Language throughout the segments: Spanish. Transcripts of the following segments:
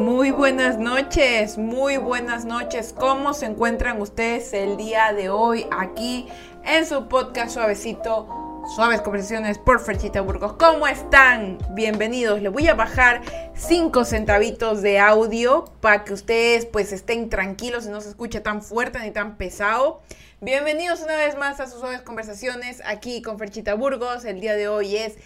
Muy buenas noches, muy buenas noches. ¿Cómo se encuentran ustedes el día de hoy aquí en su podcast suavecito? Suaves conversaciones por Ferchita Burgos. ¿Cómo están? Bienvenidos. Les voy a bajar 5 centavitos de audio para que ustedes pues estén tranquilos y no se escuche tan fuerte ni tan pesado. Bienvenidos una vez más a sus suaves conversaciones aquí con Ferchita Burgos. El día de hoy es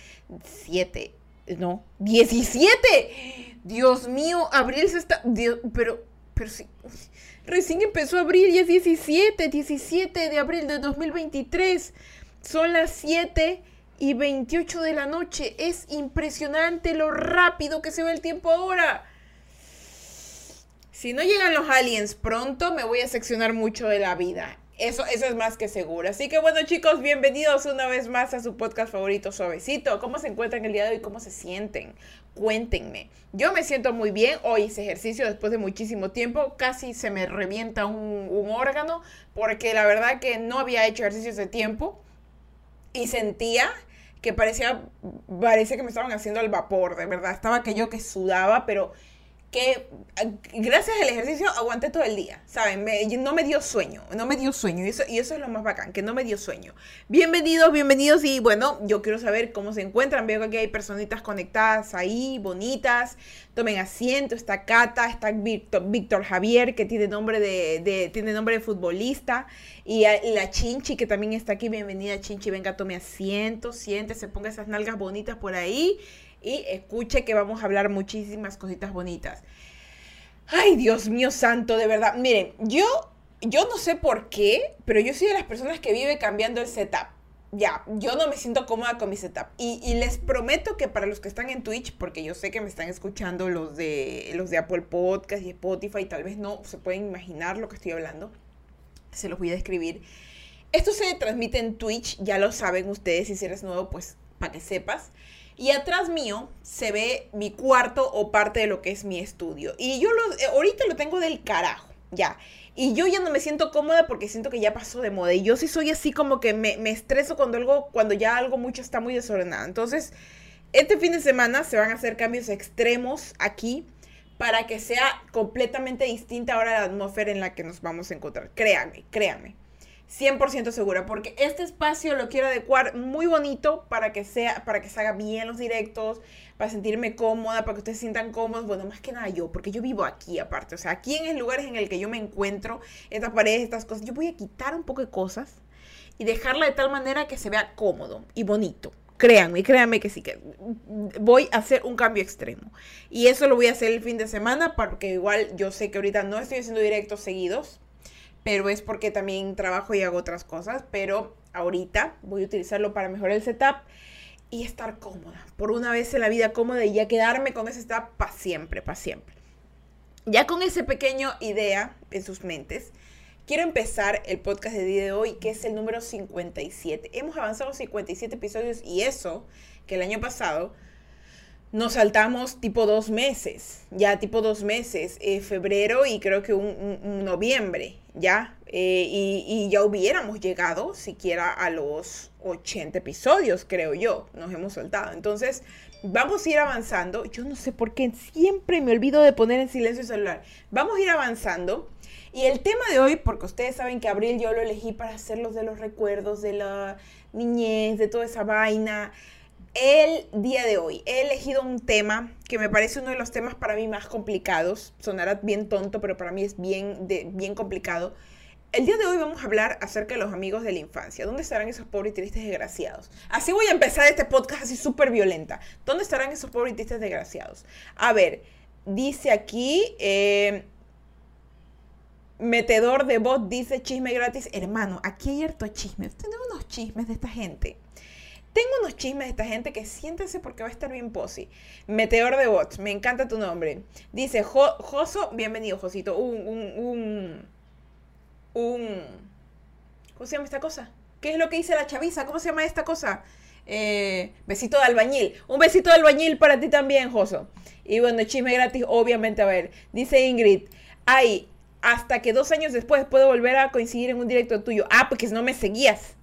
7, no, 17 Dios mío, abril se está. pero, pero sí. Recién empezó abril y es 17, 17 de abril de 2023. Son las 7 y 28 de la noche. Es impresionante lo rápido que se ve el tiempo ahora. Si no llegan los aliens pronto, me voy a seccionar mucho de la vida. Eso, eso es más que seguro. Así que bueno chicos, bienvenidos una vez más a su podcast favorito suavecito. ¿Cómo se encuentran el día de hoy? ¿Cómo se sienten? Cuéntenme. Yo me siento muy bien. Hoy hice ejercicio después de muchísimo tiempo. Casi se me revienta un, órgano porque la verdad que no había hecho ejercicio hace tiempo y sentía que parecía, parece que me estaban haciendo al vapor, de verdad. Estaba que yo que sudaba, pero que gracias al ejercicio aguanté todo el día, ¿saben? no me dio sueño, no me dio sueño, y eso, y eso es lo más bacán, que no me dio sueño. Bienvenidos, bienvenidos, y bueno, yo quiero saber cómo se encuentran, veo que aquí hay personitas conectadas ahí, bonitas, tomen asiento, está Cata, está Víctor, Javier, que tiene nombre de, tiene nombre de futbolista, y la Chinchi, que también está aquí, bienvenida Chinchi, venga, tome asiento, siéntese, ponga esas nalgas bonitas por ahí, y escuche que vamos a hablar muchísimas cositas bonitas. Ay, Dios mío santo, de verdad. Miren, yo, yo no sé por qué, pero yo soy de las personas que vive cambiando el setup. Ya, yo no me siento cómoda con mi setup. Y, les prometo que para los que están en Twitch, porque yo sé que me están escuchando los de, los de Apple Podcast y Spotify, tal vez no se pueden imaginar lo que estoy hablando, se los voy a describir. Esto se transmite en Twitch, ya lo saben ustedes, si eres nuevo, pues para que sepas. Y atrás mío se ve mi cuarto o parte de lo que es mi estudio. Y yo lo, eh, ahorita lo tengo del carajo, ya. Y yo ya no me siento cómoda porque siento que ya pasó de moda. Y yo sí soy así como que me, me estreso cuando algo, cuando ya algo mucho está muy desordenado. Entonces, este fin de semana se van a hacer cambios extremos aquí para que sea completamente distinta ahora la atmósfera en la que nos vamos a encontrar. Créanme, créanme. 100% segura, porque este espacio lo quiero adecuar muy bonito para que sea, para que se haga bien los directos, para sentirme cómoda, para que ustedes se sientan cómodos, bueno, más que nada yo, porque yo vivo aquí aparte, o sea, aquí en el lugar en el que yo me encuentro, estas paredes, estas cosas, yo voy a quitar un poco de cosas y dejarla de tal manera que se vea cómodo y bonito. Créanme, créanme que sí, que voy a hacer un cambio extremo. Y eso lo voy a hacer el fin de semana, porque igual yo sé que ahorita no estoy haciendo directos seguidos, pero es porque también trabajo y hago otras cosas, pero ahorita voy a utilizarlo para mejorar el setup y estar cómoda, por una vez en la vida cómoda y ya quedarme con ese setup para siempre, para siempre. Ya con ese pequeño idea en sus mentes, quiero empezar el podcast de día de hoy, que es el número 57. Hemos avanzado 57 episodios y eso, que el año pasado nos saltamos tipo dos meses, ya tipo dos meses, eh, febrero y creo que un, noviembre, ya, eh, y, ya hubiéramos llegado siquiera a los 80 episodios, creo yo, nos hemos saltado. Entonces, vamos a ir avanzando. Yo no sé por qué siempre me olvido de poner en silencio el celular. Vamos a ir avanzando. Y el tema de hoy, porque ustedes saben que abril yo lo elegí para hacerlos de los recuerdos, de la niñez, de toda esa vaina el día de hoy he elegido un tema que me parece uno de los temas para mí más complicados. Sonará bien tonto, pero para mí es bien, bien complicado. El día de hoy vamos a hablar acerca de los amigos de la infancia. ¿Dónde estarán esos pobres y tristes desgraciados? Así voy a empezar este podcast así súper violenta. ¿Dónde estarán esos pobres y tristes desgraciados? A ver, dice aquí... Eh, metedor de voz dice chisme gratis. Hermano, aquí hay harto chisme. Tenemos unos chismes de esta gente. Tengo unos chismes de esta gente que siéntense porque va a estar bien posi. Meteor de bots, me encanta tu nombre. Dice Joso, bienvenido Josito. Un, un, un, un, ¿Cómo se llama esta cosa? ¿Qué es lo que dice la chaviza? ¿Cómo se llama esta cosa? Eh, besito de albañil. Un besito de albañil para ti también, Joso. Y bueno, chisme gratis, obviamente, a ver. Dice Ingrid, ay, hasta que dos años después puedo volver a coincidir en un directo tuyo. Ah, porque no me seguías.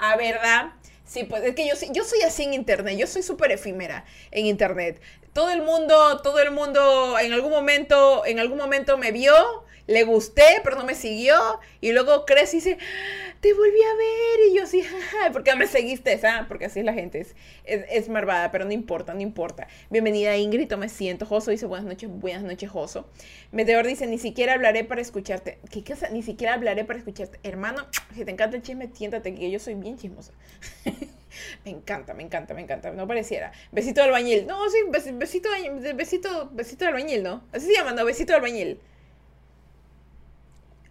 A verdad. Sí, pues es que yo, yo soy así en internet, yo soy súper efímera en internet. todo el mundo, todo el mundo en algún momento, en algún momento me vio, le gusté, pero no me siguió. Y luego crece y dice, te volví a ver. Y yo sí, jaja, porque me seguiste, ¿sabes? Porque así es la gente, es, es, marvada, pero no importa, no importa. Bienvenida Ingrid, me siento. Joso dice, buenas noches, buenas noches, Joso. Meteor dice, ni siquiera hablaré para escucharte. ¿Qué cosa? Ni siquiera hablaré para escucharte. Hermano, si te encanta el chisme, tiéntate, que yo soy bien chismosa. me encanta, me encanta, me encanta. No pareciera. Besito de albañil. No, sí, besito, besito, besito de albañil, ¿no? Así se llama, ¿no? Besito de albañil.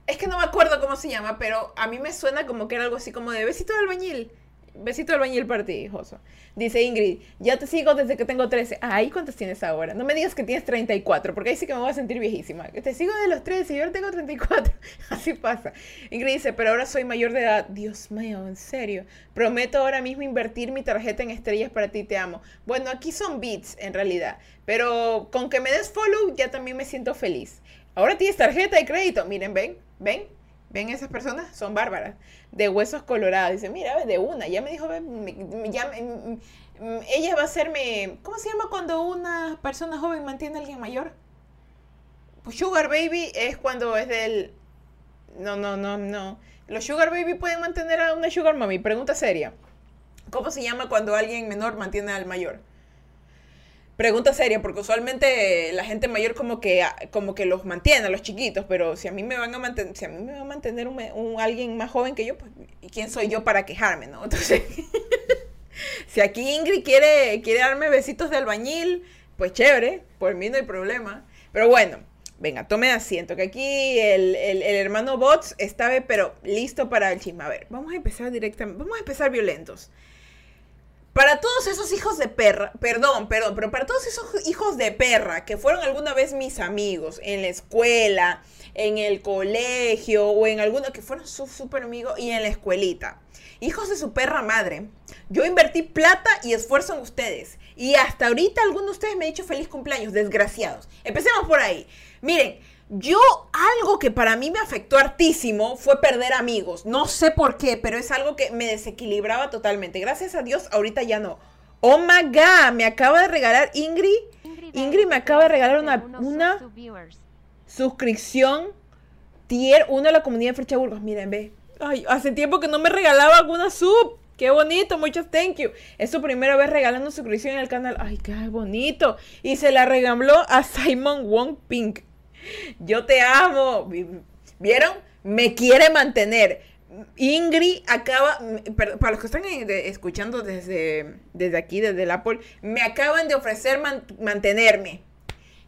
Es que no me acuerdo cómo se llama, pero a mí me suena como que era algo así como de besito de albañil. Besito de albañil para ti, Joso. Dice Ingrid, ya te sigo desde que tengo 13. Ay, ¿cuántos tienes ahora? No me digas que tienes 34, porque ahí sí que me voy a sentir viejísima. Te sigo de los 13 y ahora tengo 34. Así pasa. Ingrid dice, pero ahora soy mayor de edad. Dios mío, en serio. Prometo ahora mismo invertir mi tarjeta en estrellas para ti, te amo. Bueno, aquí son bits, en realidad. Pero con que me des follow, ya también me siento feliz. Ahora tienes tarjeta de crédito. Miren, ven, ven, ven esas personas, son bárbaras. De huesos colorados. Dice, mira, de una. Ya me dijo, ya, ella va a hacerme, ¿cómo se llama cuando una persona joven mantiene a alguien mayor? Pues sugar baby es cuando es del... No, no, no, no. Los sugar baby pueden mantener a una sugar mommy. Pregunta seria. ¿Cómo se llama cuando alguien menor mantiene al mayor? Pregunta seria, porque usualmente la gente mayor como que, como que los mantiene a los chiquitos, pero si a mí me van a mantener, si a mí me va a mantener un, alguien más joven que yo, pues ¿quién soy yo para quejarme, no? Entonces, si aquí Ingrid quiere, quiere darme besitos de albañil, pues chévere, por mí no hay problema. Pero bueno, venga, tome asiento, que aquí el, el, el hermano Bots está, pero listo para el chisme. A ver, vamos a empezar directamente, vamos a empezar violentos. Para todos esos hijos de perra, perdón, perdón, pero para todos esos hijos de perra que fueron alguna vez mis amigos en la escuela, en el colegio o en alguna que fueron su super amigos y en la escuelita. Hijos de su perra madre. Yo invertí plata y esfuerzo en ustedes. Y hasta ahorita alguno de ustedes me ha dicho feliz cumpleaños, desgraciados. Empecemos por ahí. Miren, yo, algo que para mí me afectó hartísimo fue perder amigos. No sé por qué, pero es algo que me desequilibraba totalmente. Gracias a Dios, ahorita ya no. Oh my god, me acaba de regalar Ingrid. Ingrid, me acaba de regalar una, una suscripción tier una de la comunidad de Frecha Burgos. Miren, ve. Ay, hace tiempo que no me regalaba alguna sub. Qué bonito, muchas thank you. Es su primera vez regalando suscripción en el canal. Ay, qué bonito. Y se la regaló a Simon Wong Pink. Yo te amo. ¿Vieron? Me quiere mantener. Ingrid acaba, para los que están escuchando desde, desde aquí, desde el Apple, me acaban de ofrecer mantenerme.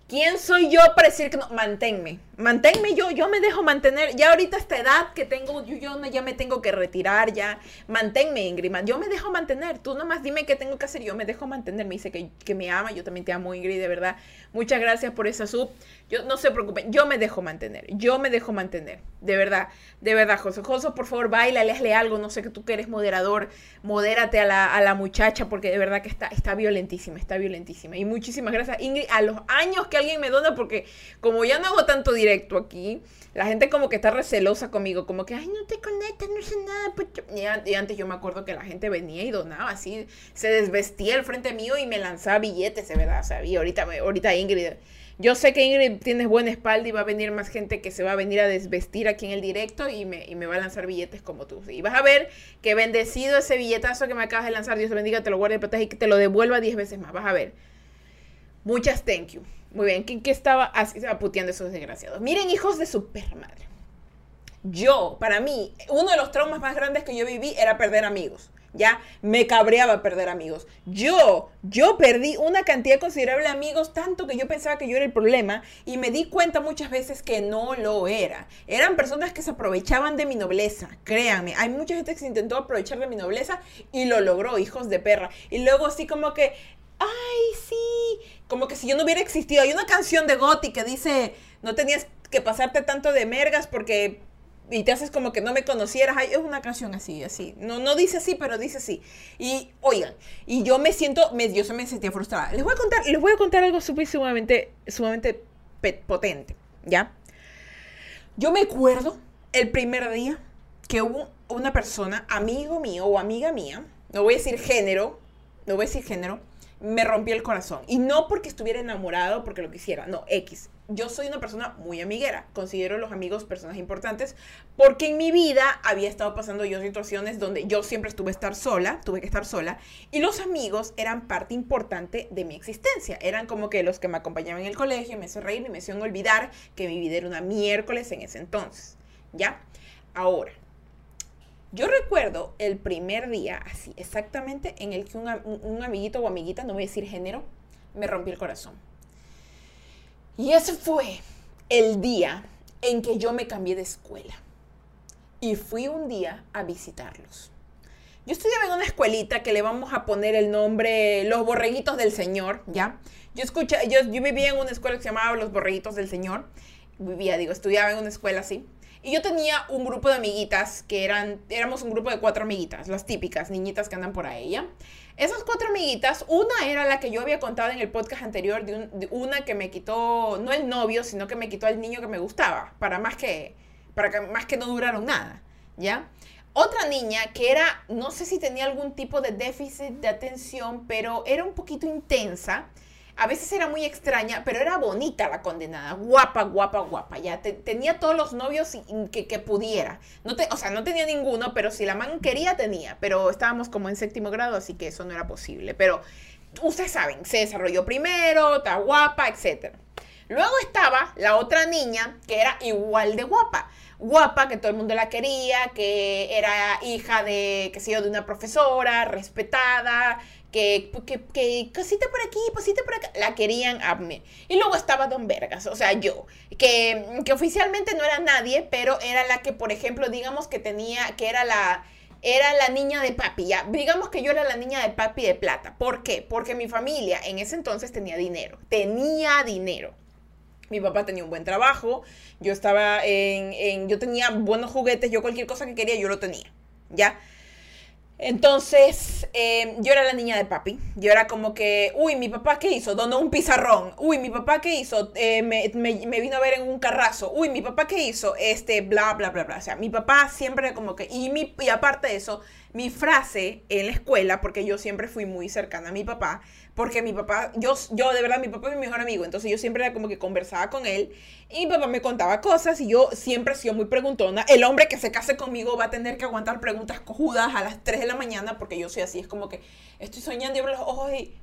¿Quién soy yo para decir que no? Manténme. Manténme yo, yo me dejo mantener. Ya ahorita esta edad que tengo, yo, yo ya me tengo que retirar, ya. Manténme, Ingrid. Yo me dejo mantener. Tú nomás dime qué tengo que hacer. Yo me dejo mantener. Me dice que, que me ama. Yo también te amo, Ingrid, de verdad. Muchas gracias por esa sub. Yo no se preocupen, yo me dejo mantener, yo me dejo mantener, de verdad, de verdad, José. José, por favor, baila, hazle algo, no sé que tú que eres moderador, modérate a la, a la muchacha, porque de verdad que está, está violentísima, está violentísima. Y muchísimas gracias, Ingrid, a los años que alguien me dona, porque como ya no hago tanto directo aquí, la gente como que está recelosa conmigo, como que, ay, no te conectas, no sé nada. Pues y, antes yo me acuerdo que la gente venía y donaba así, se desvestía al frente mío y me lanzaba billetes, de verdad, o ahorita, ahorita Ingrid yo sé que Ingrid tienes buena espalda y va a venir más gente que se va a venir a desvestir aquí en el directo y me, y me va a lanzar billetes como tú. Y vas a ver que bendecido ese billetazo que me acabas de lanzar, Dios te bendiga, te lo guarde proteja y que te lo devuelva 10 veces más. Vas a ver. Muchas thank you. Muy bien, ¿qué, estaba así, puteando esos desgraciados? Miren, hijos de su madre. Yo, para mí, uno de los traumas más grandes que yo viví era perder amigos ya me cabreaba perder amigos. Yo, yo perdí una cantidad considerable de amigos, tanto que yo pensaba que yo era el problema y me di cuenta muchas veces que no lo era. Eran personas que se aprovechaban de mi nobleza, créanme. Hay mucha gente que se intentó aprovechar de mi nobleza y lo logró, hijos de perra. Y luego así como que, ay, sí, como que si yo no hubiera existido. Hay una canción de Gotti que dice, no tenías que pasarte tanto de mergas porque y te haces como que no me conocieras. Ay, es una canción así, así. No, no dice así, pero dice así. Y oigan, y yo me siento, me, yo se me sentía frustrada. Les voy a contar, les voy a contar algo sumamente, sumamente potente, ¿ya? Yo me acuerdo el primer día que hubo una persona, amigo mío o amiga mía, no voy a decir género, no voy a decir género, me rompí el corazón. Y no porque estuviera enamorado, porque lo quisiera, no, X. Yo soy una persona muy amiguera, considero los amigos personas importantes, porque en mi vida había estado pasando yo situaciones donde yo siempre estuve estar sola, tuve que estar sola, y los amigos eran parte importante de mi existencia. Eran como que los que me acompañaban en el colegio, me hacían reír y me hacían olvidar que mi vida era una miércoles en ese entonces. ¿Ya? Ahora, yo recuerdo el primer día, así, exactamente, en el que un, amiguito o amiguita, no voy a decir género, me rompió el corazón. Y ese fue el día en que yo me cambié de escuela. Y fui un día a visitarlos. Yo estudiaba en una escuelita que le vamos a poner el nombre Los Borreguitos del Señor, ¿ya? Yo, escucha, yo, yo vivía en una escuela que se llamaba Los Borreguitos del Señor. Vivía, digo, estudiaba en una escuela así. Y yo tenía un grupo de amiguitas que eran, éramos un grupo de cuatro amiguitas, las típicas niñitas que andan por ahí, ¿ya? Esas cuatro amiguitas, una era la que yo había contado en el podcast anterior, de, una que me quitó, no el novio, sino que me quitó al niño que me gustaba, para más que, para que, más que no duraron nada, ¿ya? Otra niña que era, no sé si tenía algún tipo de déficit de atención, pero era un poquito intensa a veces era muy extraña, pero era bonita la condenada, guapa, guapa, guapa, ya tenía todos los novios que, que, pudiera. No te, o sea, no tenía ninguno, pero si la man quería, tenía, pero estábamos como en séptimo grado, así que eso no era posible. Pero ustedes saben, se desarrolló primero, está guapa, etc. Luego estaba la otra niña que era igual de guapa guapa, que todo el mundo la quería, que era hija de, qué sé yo, de una profesora, respetada, que, que, que cosita por aquí, cosita por acá, la querían a mí. Y luego estaba Don Vergas, o sea, yo, que, que oficialmente no era nadie, pero era la que, por ejemplo, digamos que tenía, que era la, era la niña de papi, ya, digamos que yo era la niña de papi de plata. ¿Por qué? Porque mi familia en ese entonces tenía dinero, tenía dinero. Mi papá tenía un buen trabajo, yo estaba en, en yo tenía buenos juguetes, yo cualquier cosa que quería, yo lo tenía, ¿ya? Entonces, em, yo era la niña de papi. Yo era como que, uy, mi papá qué hizo? Donó un pizarrón. Uy, mi papá qué hizo? Eh, me, vino a ver en un carrazo. Uy, mi papá qué hizo? Este, bla, bla, bla, bla. O sea, mi papá siempre como que, y, mi, y aparte de eso, mi frase en la escuela, porque yo siempre fui muy cercana a mi papá, porque mi papá, yo, yo de verdad, mi papá es mi mejor amigo, entonces yo siempre era como que conversaba con él y mi papá me contaba cosas y yo siempre he sido muy preguntona. El hombre que se case conmigo va a tener que aguantar preguntas cojudas a las 3 de la mañana porque yo soy así, es como que estoy soñando y abro los ojos y...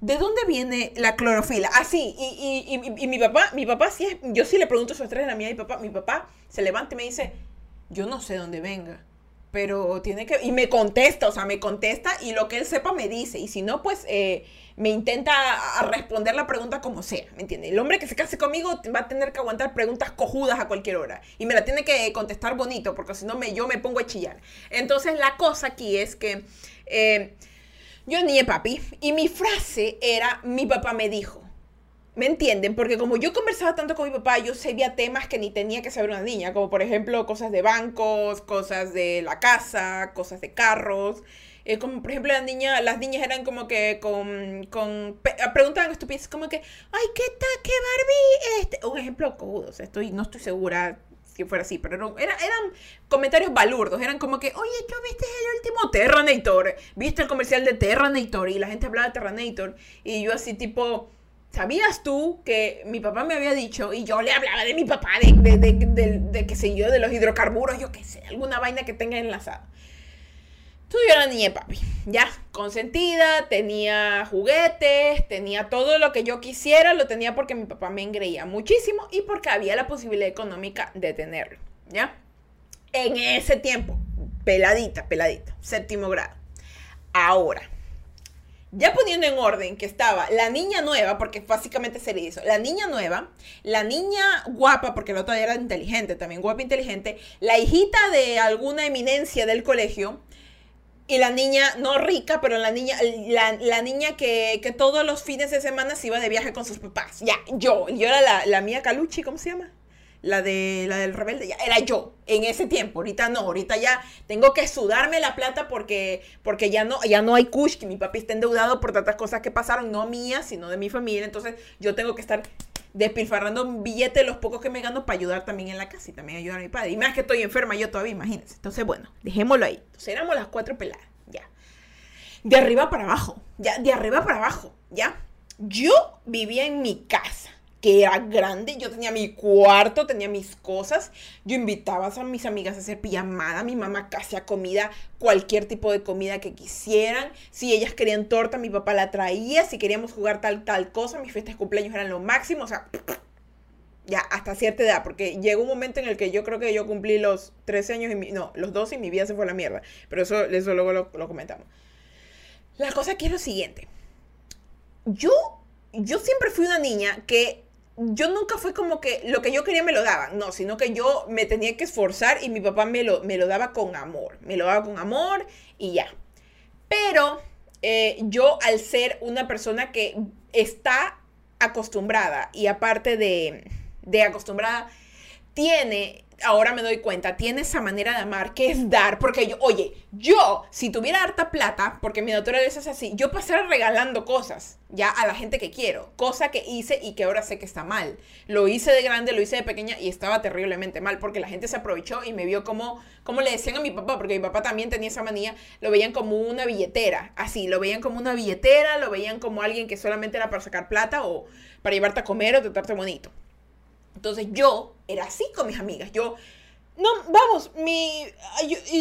¿De dónde viene la clorofila? Así, ah, y, y, y, y, mi papá, mi papá sí es, yo sí le pregunto a sus tres de la mía y papá, mi papá se levanta y me dice, yo no sé dónde venga pero tiene que, y me contesta, o sea, me contesta y lo que él sepa me dice, y si no, pues eh, me intenta responder la pregunta como sea, ¿me entiendes? El hombre que se case conmigo va a tener que aguantar preguntas cojudas a cualquier hora, y me la tiene que contestar bonito, porque si no, me, yo me pongo a chillar. Entonces, la cosa aquí es que eh, yo ni papi, y mi frase era, mi papá me dijo, ¿Me entienden? Porque como yo conversaba tanto con mi papá, yo sabía temas que ni tenía que saber una niña, como por ejemplo cosas de bancos, cosas de la casa, cosas de carros. Eh, como por ejemplo las niñas, las niñas eran como que con, con preguntaban estupideces como que, ay, ¿qué tal, qué Barbie? Este, un ejemplo o sea, estoy, no estoy segura si fuera así, pero era, eran comentarios balurdos, eran como que, oye, ¿tú viste el último Terranator? ¿Viste el comercial de Terranator? Y la gente hablaba de Terranator, y yo así tipo ¿Sabías tú que mi papá me había dicho, y yo le hablaba de mi papá, de, de, de, de, yo, de los hidrocarburos, yo qué sé, alguna vaina que tenga enlazado? Tú yo era niña papi, ya, consentida, tenía juguetes, tenía todo lo que yo quisiera, lo tenía porque mi papá me engreía muchísimo y porque había la posibilidad económica de tenerlo, ¿ya? En ese tiempo, peladita, peladita, séptimo grado. Ahora, ya poniendo en orden que estaba la niña nueva, porque básicamente se le hizo, la niña nueva, la niña guapa, porque la otra era inteligente, también guapa e inteligente, la hijita de alguna eminencia del colegio, y la niña, no rica, pero la niña, la, niña que, que, todos los fines de semana se iba de viaje con sus papás. Ya, yo, yo era la, la mía Caluchi, ¿cómo se llama? La de la del rebelde, ya era yo en ese tiempo. Ahorita no, ahorita ya tengo que sudarme la plata porque, porque ya no, ya no hay kush, que mi papi está endeudado por tantas cosas que pasaron, no mías, sino de mi familia. Entonces yo tengo que estar despilfarrando un billete de los pocos que me gano para ayudar también en la casa y también ayudar a mi padre. Y más que estoy enferma yo todavía, imagínense. Entonces, bueno, dejémoslo ahí. Entonces éramos las cuatro peladas, ya. de arriba para abajo, ya, de arriba para abajo, ya. Yo vivía en mi casa que era grande, yo tenía mi cuarto, tenía mis cosas, yo invitaba a mis amigas a hacer pijamada, mi mamá hacía comida, cualquier tipo de comida que quisieran, si ellas querían torta, mi papá la traía, si queríamos jugar tal, tal cosa, mis fiestas de cumpleaños eran lo máximo, o sea, ya hasta cierta edad, porque llegó un momento en el que yo creo que yo cumplí los 13 años, y no, los 12 y mi vida se fue a la mierda, pero eso, eso luego lo, lo comentamos. La cosa aquí es lo siguiente, yo, yo siempre fui una niña que yo nunca fui como que lo que yo quería me lo daban, no, sino que yo me tenía que esforzar y mi papá me lo, me lo daba con amor, me lo daba con amor y ya. Pero eh, yo al ser una persona que está acostumbrada y aparte de, de acostumbrada, tiene ahora me doy cuenta, tiene esa manera de amar que es dar, porque yo, oye, yo, si tuviera harta plata, porque mi naturaleza es así, yo pasara regalando cosas, ya, a la gente que quiero, cosa que hice y que ahora sé que está mal. Lo hice de grande, lo hice de pequeña y estaba terriblemente mal, porque la gente se aprovechó y me vio como, como le decían a mi papá, porque mi papá también tenía esa manía, lo veían como una billetera, así, lo veían como una billetera, lo veían como alguien que solamente era para sacar plata o para llevarte a comer o tratarte bonito. Entonces yo era así con mis amigas. Yo, no, vamos, mi,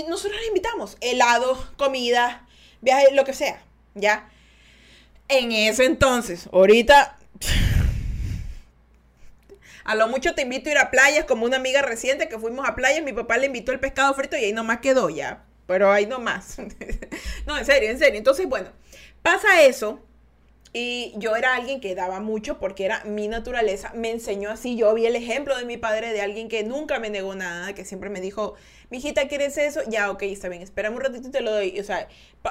nosotros le invitamos helado, comida, viaje, lo que sea, ¿ya? En ese entonces, ahorita, a lo mucho te invito a ir a playas, como una amiga reciente que fuimos a playas, mi papá le invitó el pescado frito y ahí nomás quedó ya. Pero ahí nomás. no, en serio, en serio. Entonces, bueno, pasa eso. Y yo era alguien que daba mucho porque era mi naturaleza. Me enseñó así. Yo vi el ejemplo de mi padre de alguien que nunca me negó nada, que siempre me dijo, mijita, ¿quieres eso? Ya, ok, está bien, espérame un ratito y te lo doy. O sea,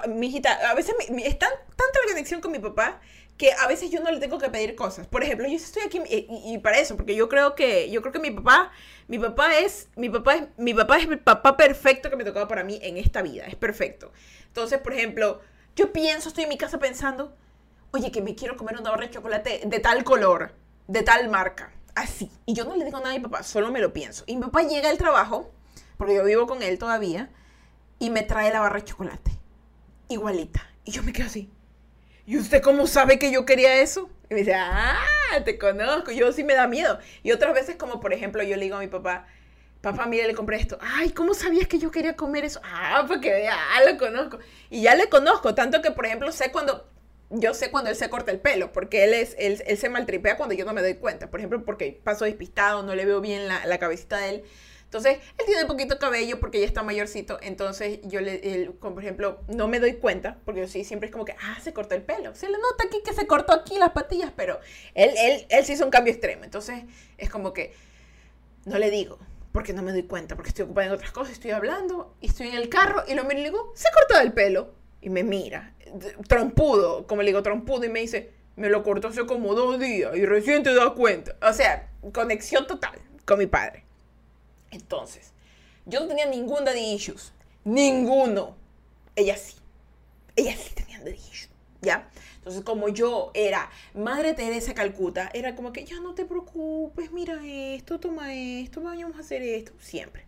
mijita, a veces me, es tan, tanta la conexión con mi papá que a veces yo no le tengo que pedir cosas. Por ejemplo, yo estoy aquí y, para eso, porque yo creo que yo creo que mi papá, mi papá es mi papá es mi papá es papá perfecto que me tocaba para mí en esta vida, es perfecto. Entonces, por ejemplo, yo pienso, estoy en mi casa pensando, oye, que me quiero comer una barra de chocolate de tal color, de tal marca, así. Y yo no le digo nada a mi papá, solo me lo pienso. Y mi papá llega al trabajo, porque yo vivo con él todavía, y me trae la barra de chocolate, igualita. Y yo me quedo así. ¿Y usted cómo sabe que yo quería eso? Y me dice, ah, te conozco. Yo sí me da miedo. Y otras veces, como por ejemplo, yo le digo a mi papá, papá, mire, le compré esto. Ay, ¿cómo sabías que yo quería comer eso? Ah, porque ya lo conozco. Y ya le conozco, tanto que, por ejemplo, sé cuando yo sé cuando él se corta el pelo, porque él, es, él, él, se maltripea cuando yo no me doy cuenta. Por ejemplo, porque paso despistado, no le veo bien la, la cabecita de él. Entonces, él tiene poquito cabello porque ya está mayorcito. Entonces, yo le, él, como por ejemplo, no me doy cuenta, porque yo sí siempre es como que, ah, se cortó el pelo. Se le nota aquí que se cortó aquí las patillas, pero él, él, él hizo un cambio extremo. Entonces, es como que no le digo, porque no me doy cuenta, porque estoy ocupada en otras cosas, estoy hablando, y estoy en el carro, y lo miro y le digo, se cortó el pelo. Y me mira trompudo, como le digo, trompudo, y me dice, me lo cortó hace como dos días y recién te das cuenta. O sea, conexión total con mi padre. Entonces, yo no tenía ningún daddy issues. Ninguno. Ella sí. Ella sí tenía daddy issues. ¿Ya? Entonces, como yo era Madre Teresa Calcuta, era como que ya no te preocupes, mira esto, toma esto, vamos a hacer esto. Siempre.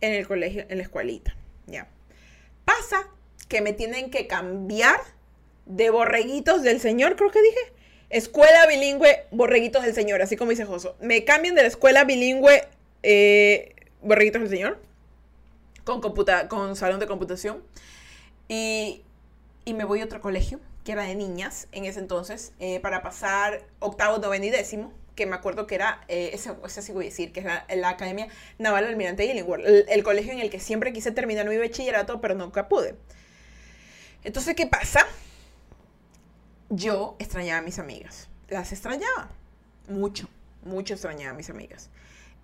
En el colegio, en la escuelita. ¿Ya? Pasa que me tienen que cambiar de borreguitos del Señor, creo que dije. Escuela bilingüe, borreguitos del Señor, así como dice Joso. Me cambian de la escuela bilingüe, eh, borreguitos del Señor, con, computa con salón de computación. Y, y, me voy a otro colegio, que era de niñas en ese entonces, eh, para pasar octavo, noveno y décimo que me acuerdo que era, eh, ese, sí voy a decir, que es la, Academia Naval Almirante Illingworth, el, colegio en el que siempre quise terminar mi bachillerato, pero nunca pude. Entonces, ¿qué pasa? Yo extrañaba a mis amigas. Las extrañaba. Mucho, mucho extrañaba a mis amigas.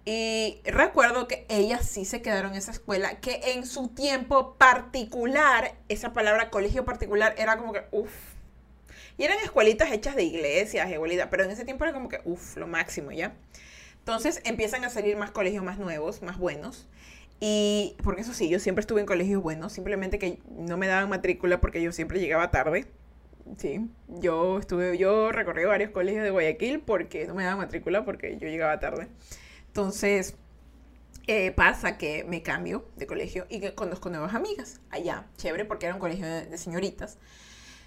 Y recuerdo que ellas sí se quedaron en esa escuela, que en su tiempo particular, esa palabra colegio particular era como que, uff. Y eran escuelitas hechas de iglesias, igualitas, pero en ese tiempo era como que, uff, lo máximo, ¿ya? Entonces empiezan a salir más colegios más nuevos, más buenos. Y porque eso sí, yo siempre estuve en colegios buenos, simplemente que no me daban matrícula porque yo siempre llegaba tarde. Sí, yo estuve, yo recorrí varios colegios de Guayaquil porque no me daban matrícula porque yo llegaba tarde. Entonces, eh, pasa que me cambio de colegio y conozco nuevas amigas allá. Chévere, porque era un colegio de, señoritas.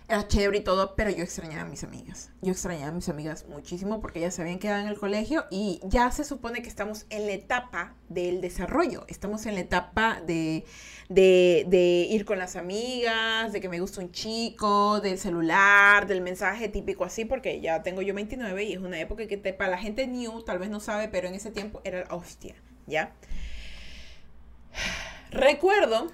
Era chévere y todo, pero yo extrañaba a mis amigas. Yo extrañaba a mis amigas muchísimo porque ellas se habían quedado en el colegio y ya se supone que estamos en la etapa del desarrollo. Estamos en la etapa de, de, ir con las amigas, de que me gusta un chico, del celular, del mensaje típico así, porque ya tengo yo 29 y es una época que para la gente new tal vez no sabe, pero en ese tiempo era hostia. ¿ya? Recuerdo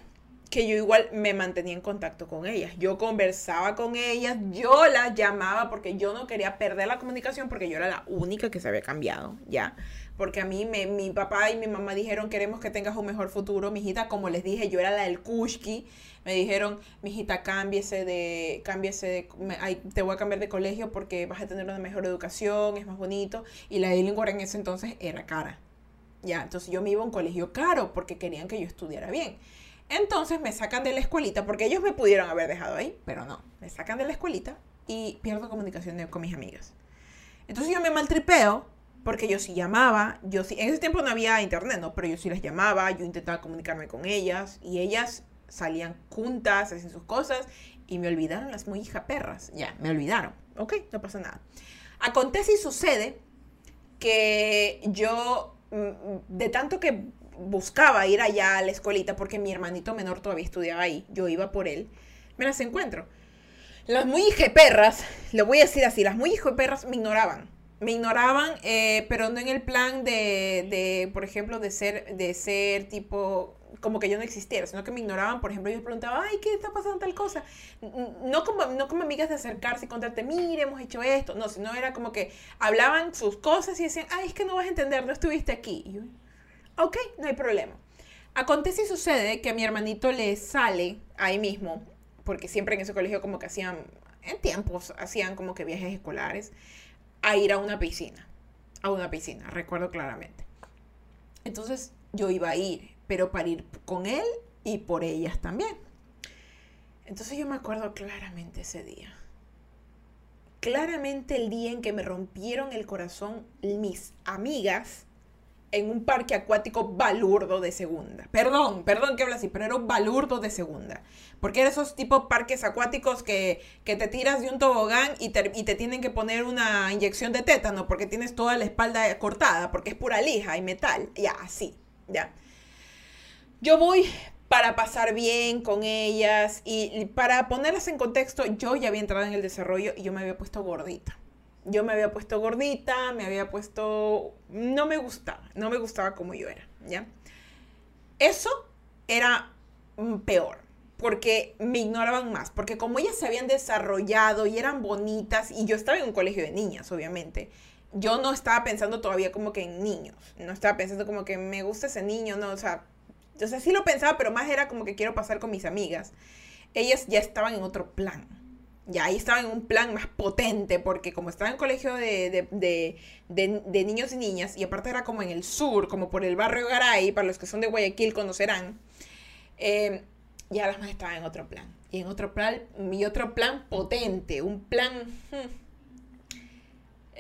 que yo igual me mantenía en contacto con ellas. Yo conversaba con ellas, yo las llamaba porque yo no quería perder la comunicación porque yo era la única que se había cambiado, ¿ya? Porque a mí, me, mi papá y mi mamá dijeron, queremos que tengas un mejor futuro, mijita. Como les dije, yo era la del Kushki. Me dijeron, mijita, cámbiese de, cámbiese de, te voy a cambiar de colegio porque vas a tener una mejor educación, es más bonito. Y la Illingworth en ese entonces era cara, ya, entonces yo me iba a un colegio caro porque querían que yo estudiara bien. Entonces me sacan de la escuelita, porque ellos me pudieron haber dejado ahí, pero no, me sacan de la escuelita y pierdo comunicación con mis amigas. Entonces yo me maltripeo porque yo sí llamaba, yo sí, en ese tiempo no había internet, ¿no? Pero yo sí las llamaba, yo intentaba comunicarme con ellas y ellas salían juntas, hacían sus cosas y me olvidaron las muy hija perras, ya, me olvidaron, ok, no pasa nada. Acontece y sucede que yo Mm, de tanto que buscaba ir allá a la escuelita, porque mi hermanito menor todavía estudiaba ahí, yo iba por él, me las encuentro. Las muy perras, le voy a decir así, las muy perras me ignoraban. Me ignoraban, eh, pero no en el plan de, de, por ejemplo, de ser, de ser tipo, como que yo no existiera, sino que me ignoraban. Por ejemplo, yo preguntaba, ay, ¿qué está pasando tal cosa? No como, no como amigas de acercarse y contarte, mire, hemos hecho esto. No, sino era como que hablaban sus cosas y decían, ay, es que no vas a entender, no estuviste aquí. Ok, no hay problema. Acontece y sucede que a mi hermanito le sale ahí mismo, porque siempre en ese colegio como que hacían, en tiempos, hacían como que viajes escolares, a ir a una piscina. A una piscina, recuerdo claramente. Entonces yo iba a ir pero para ir con él y por ellas también. Entonces yo me acuerdo claramente ese día. Claramente el día en que me rompieron el corazón mis amigas en un parque acuático balurdo de segunda. Perdón, perdón que habla así, pero era balurdo de segunda. Porque eran esos tipos parques acuáticos que, que te tiras de un tobogán y te, te, tienen que poner una inyección de tétano porque tienes toda la espalda cortada, porque es pura lija y metal. Ya, así, ya. Yo voy para pasar bien con ellas y para ponerlas en contexto, yo ya había entrado en el desarrollo y yo me había puesto gordita. Yo me había puesto gordita, me había puesto... No me gustaba, no me gustaba como yo era, ¿ya? Eso era peor, porque me ignoraban más, porque como ellas se habían desarrollado y eran bonitas, y yo estaba en un colegio de niñas, obviamente, yo no estaba pensando todavía como que en niños, no estaba pensando como que me gusta ese niño, no, o sea, o sea, sí lo pensaba, pero más era como que quiero pasar con mis amigas. Ellas ya estaban en otro plan. Ya ahí estaban en un plan más potente, porque como estaba en colegio de, niños y niñas, y aparte era como en el sur, como por el barrio Garay, para los que son de Guayaquil conocerán, eh, ya las más estaban en otro plan. Y en otro plan, y otro plan potente, un plan... Hmm,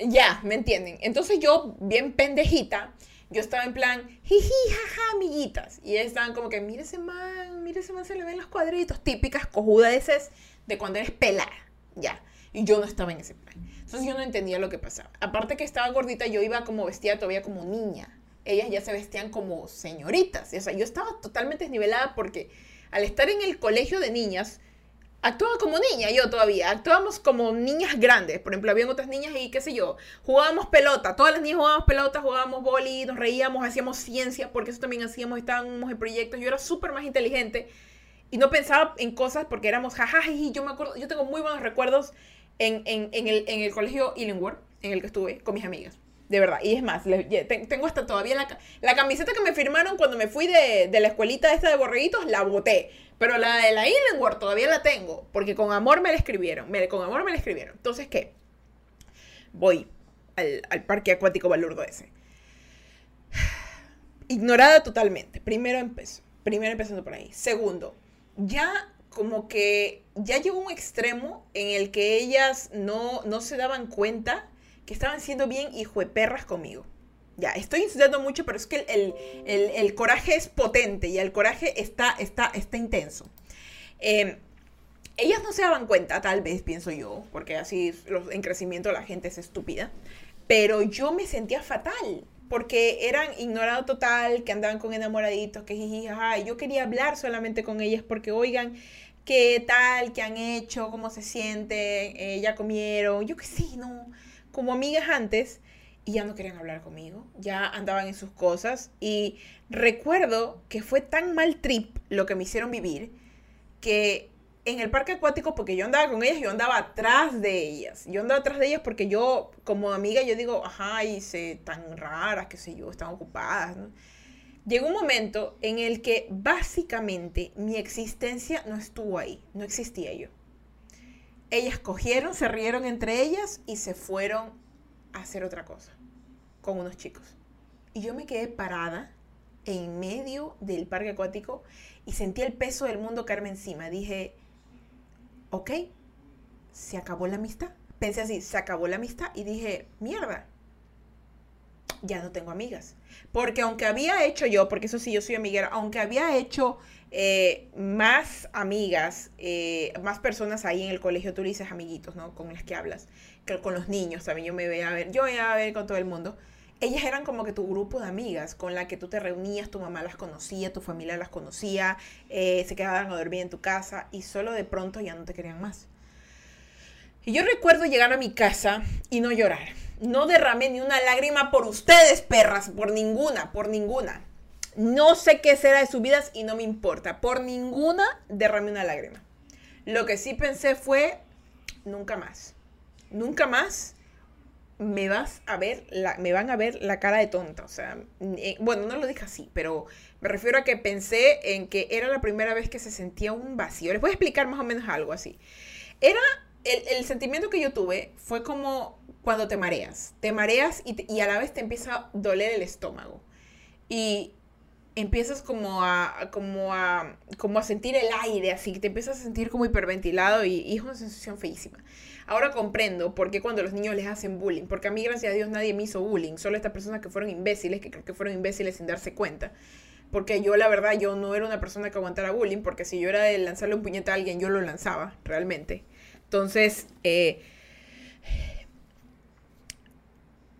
ya, ¿me entienden? Entonces yo, bien pendejita, yo estaba en plan, jiji, jaja, amiguitas. Y ellas estaban como que, mire ese man, mire ese man, se le ven los cuadritos, típicas cojudeces de cuando eres pelada, ya. Y yo no estaba en ese plan. Entonces yo no entendía lo que pasaba. Aparte que estaba gordita, yo iba como vestida todavía como niña. Ellas ya se vestían como señoritas. O sea, yo estaba totalmente desnivelada porque al estar en el colegio de niñas, actuaba como niña yo todavía, actuábamos como niñas grandes, por ejemplo, habían otras niñas y qué sé yo, jugábamos pelota, todas las niñas jugábamos pelota, jugábamos boli, nos reíamos, hacíamos ciencia, porque eso también hacíamos, estábamos en proyectos, yo era súper más inteligente y no pensaba en cosas porque éramos y yo me acuerdo, yo tengo muy buenos recuerdos en, el, en el colegio Illingworth, en el que estuve con mis amigas. De verdad. Y es más, tengo hasta todavía la, la camiseta que me firmaron cuando me fui de, de la escuelita esta de borreguitos, la boté. Pero la de la Illingworth todavía la tengo, porque con amor me la escribieron. con amor me la escribieron. Entonces, ¿qué? Voy al, parque acuático balurdo ese. Ignorada totalmente. Primero empezó. Primero empezando por ahí. Segundo, ya como que ya llegó un extremo en el que ellas no, no se daban cuenta que estaban siendo bien hijo de perras conmigo. Ya, estoy insultando mucho, pero es que el, coraje es potente y el coraje está, está, está intenso. Em, ellas no se daban cuenta, tal vez, pienso yo, porque así en crecimiento la gente es estúpida, pero yo me sentía fatal, porque eran ignorado total, que andaban con enamoraditos, que jiji, yo quería hablar solamente con ellas porque, oigan, qué tal, qué han hecho, cómo se sienten, eh, ya comieron, yo qué sé, no, como amigas antes, y ya no querían hablar conmigo, ya andaban en sus cosas, y recuerdo que fue tan mal trip lo que me hicieron vivir, que en el parque acuático, porque yo andaba con ellas, yo andaba atrás de ellas. Yo andaba atrás de ellas porque yo, como amiga, yo digo, ajá, y se tan raras, qué sé yo, están ocupadas, llegó un momento en el que básicamente mi existencia no estuvo ahí, no existía yo. Ellas cogieron, se rieron entre ellas y se fueron a hacer otra cosa con unos chicos. Y yo me quedé parada en medio del parque acuático y sentí el peso del mundo caerme encima. Dije, ok, se acabó la amistad. Pensé así, se acabó la amistad y dije, mierda, ya no tengo amigas. Porque aunque había hecho yo, porque eso sí, yo soy amiguera, aunque había hecho eh, más amigas, eh, más personas ahí en el colegio, tú dices amiguitos, ¿no? Con las que hablas, con los niños también, yo me voy a ver, yo voy a ver con todo el mundo. Ellas eran como que tu grupo de amigas con la que tú te reunías, tu mamá las conocía, tu familia las conocía, eh, se quedaban a dormir en tu casa y solo de pronto ya no te querían más. Y yo recuerdo llegar a mi casa y no llorar no derramé ni una lágrima por ustedes, perras, por ninguna, por ninguna. No sé qué será de sus vidas y no me importa. Por ninguna derramé una lágrima. Lo que sí pensé fue, nunca más. Nunca más me vas a ver, la, me van a ver la cara de tonta. O sea, eh, bueno, no lo dije así, pero me refiero a que pensé en que era la primera vez que se sentía un vacío. Les voy a explicar más o menos algo así. Era el, el sentimiento que yo tuve fue como cuando te mareas. Te mareas y, a la vez te empieza a doler el estómago. Y empiezas como a, como a, como a sentir el aire, así te empiezas a sentir como hiperventilado y, es una sensación feísima. Ahora comprendo por qué cuando los niños les hacen bullying, porque a mí gracias a Dios nadie me hizo bullying, solo estas personas que fueron imbéciles, que creo que fueron imbéciles sin darse cuenta. Porque yo la verdad, yo no era una persona que aguantara bullying, porque si yo era de lanzarle un puñete a alguien, yo lo lanzaba, realmente. Entonces, eh,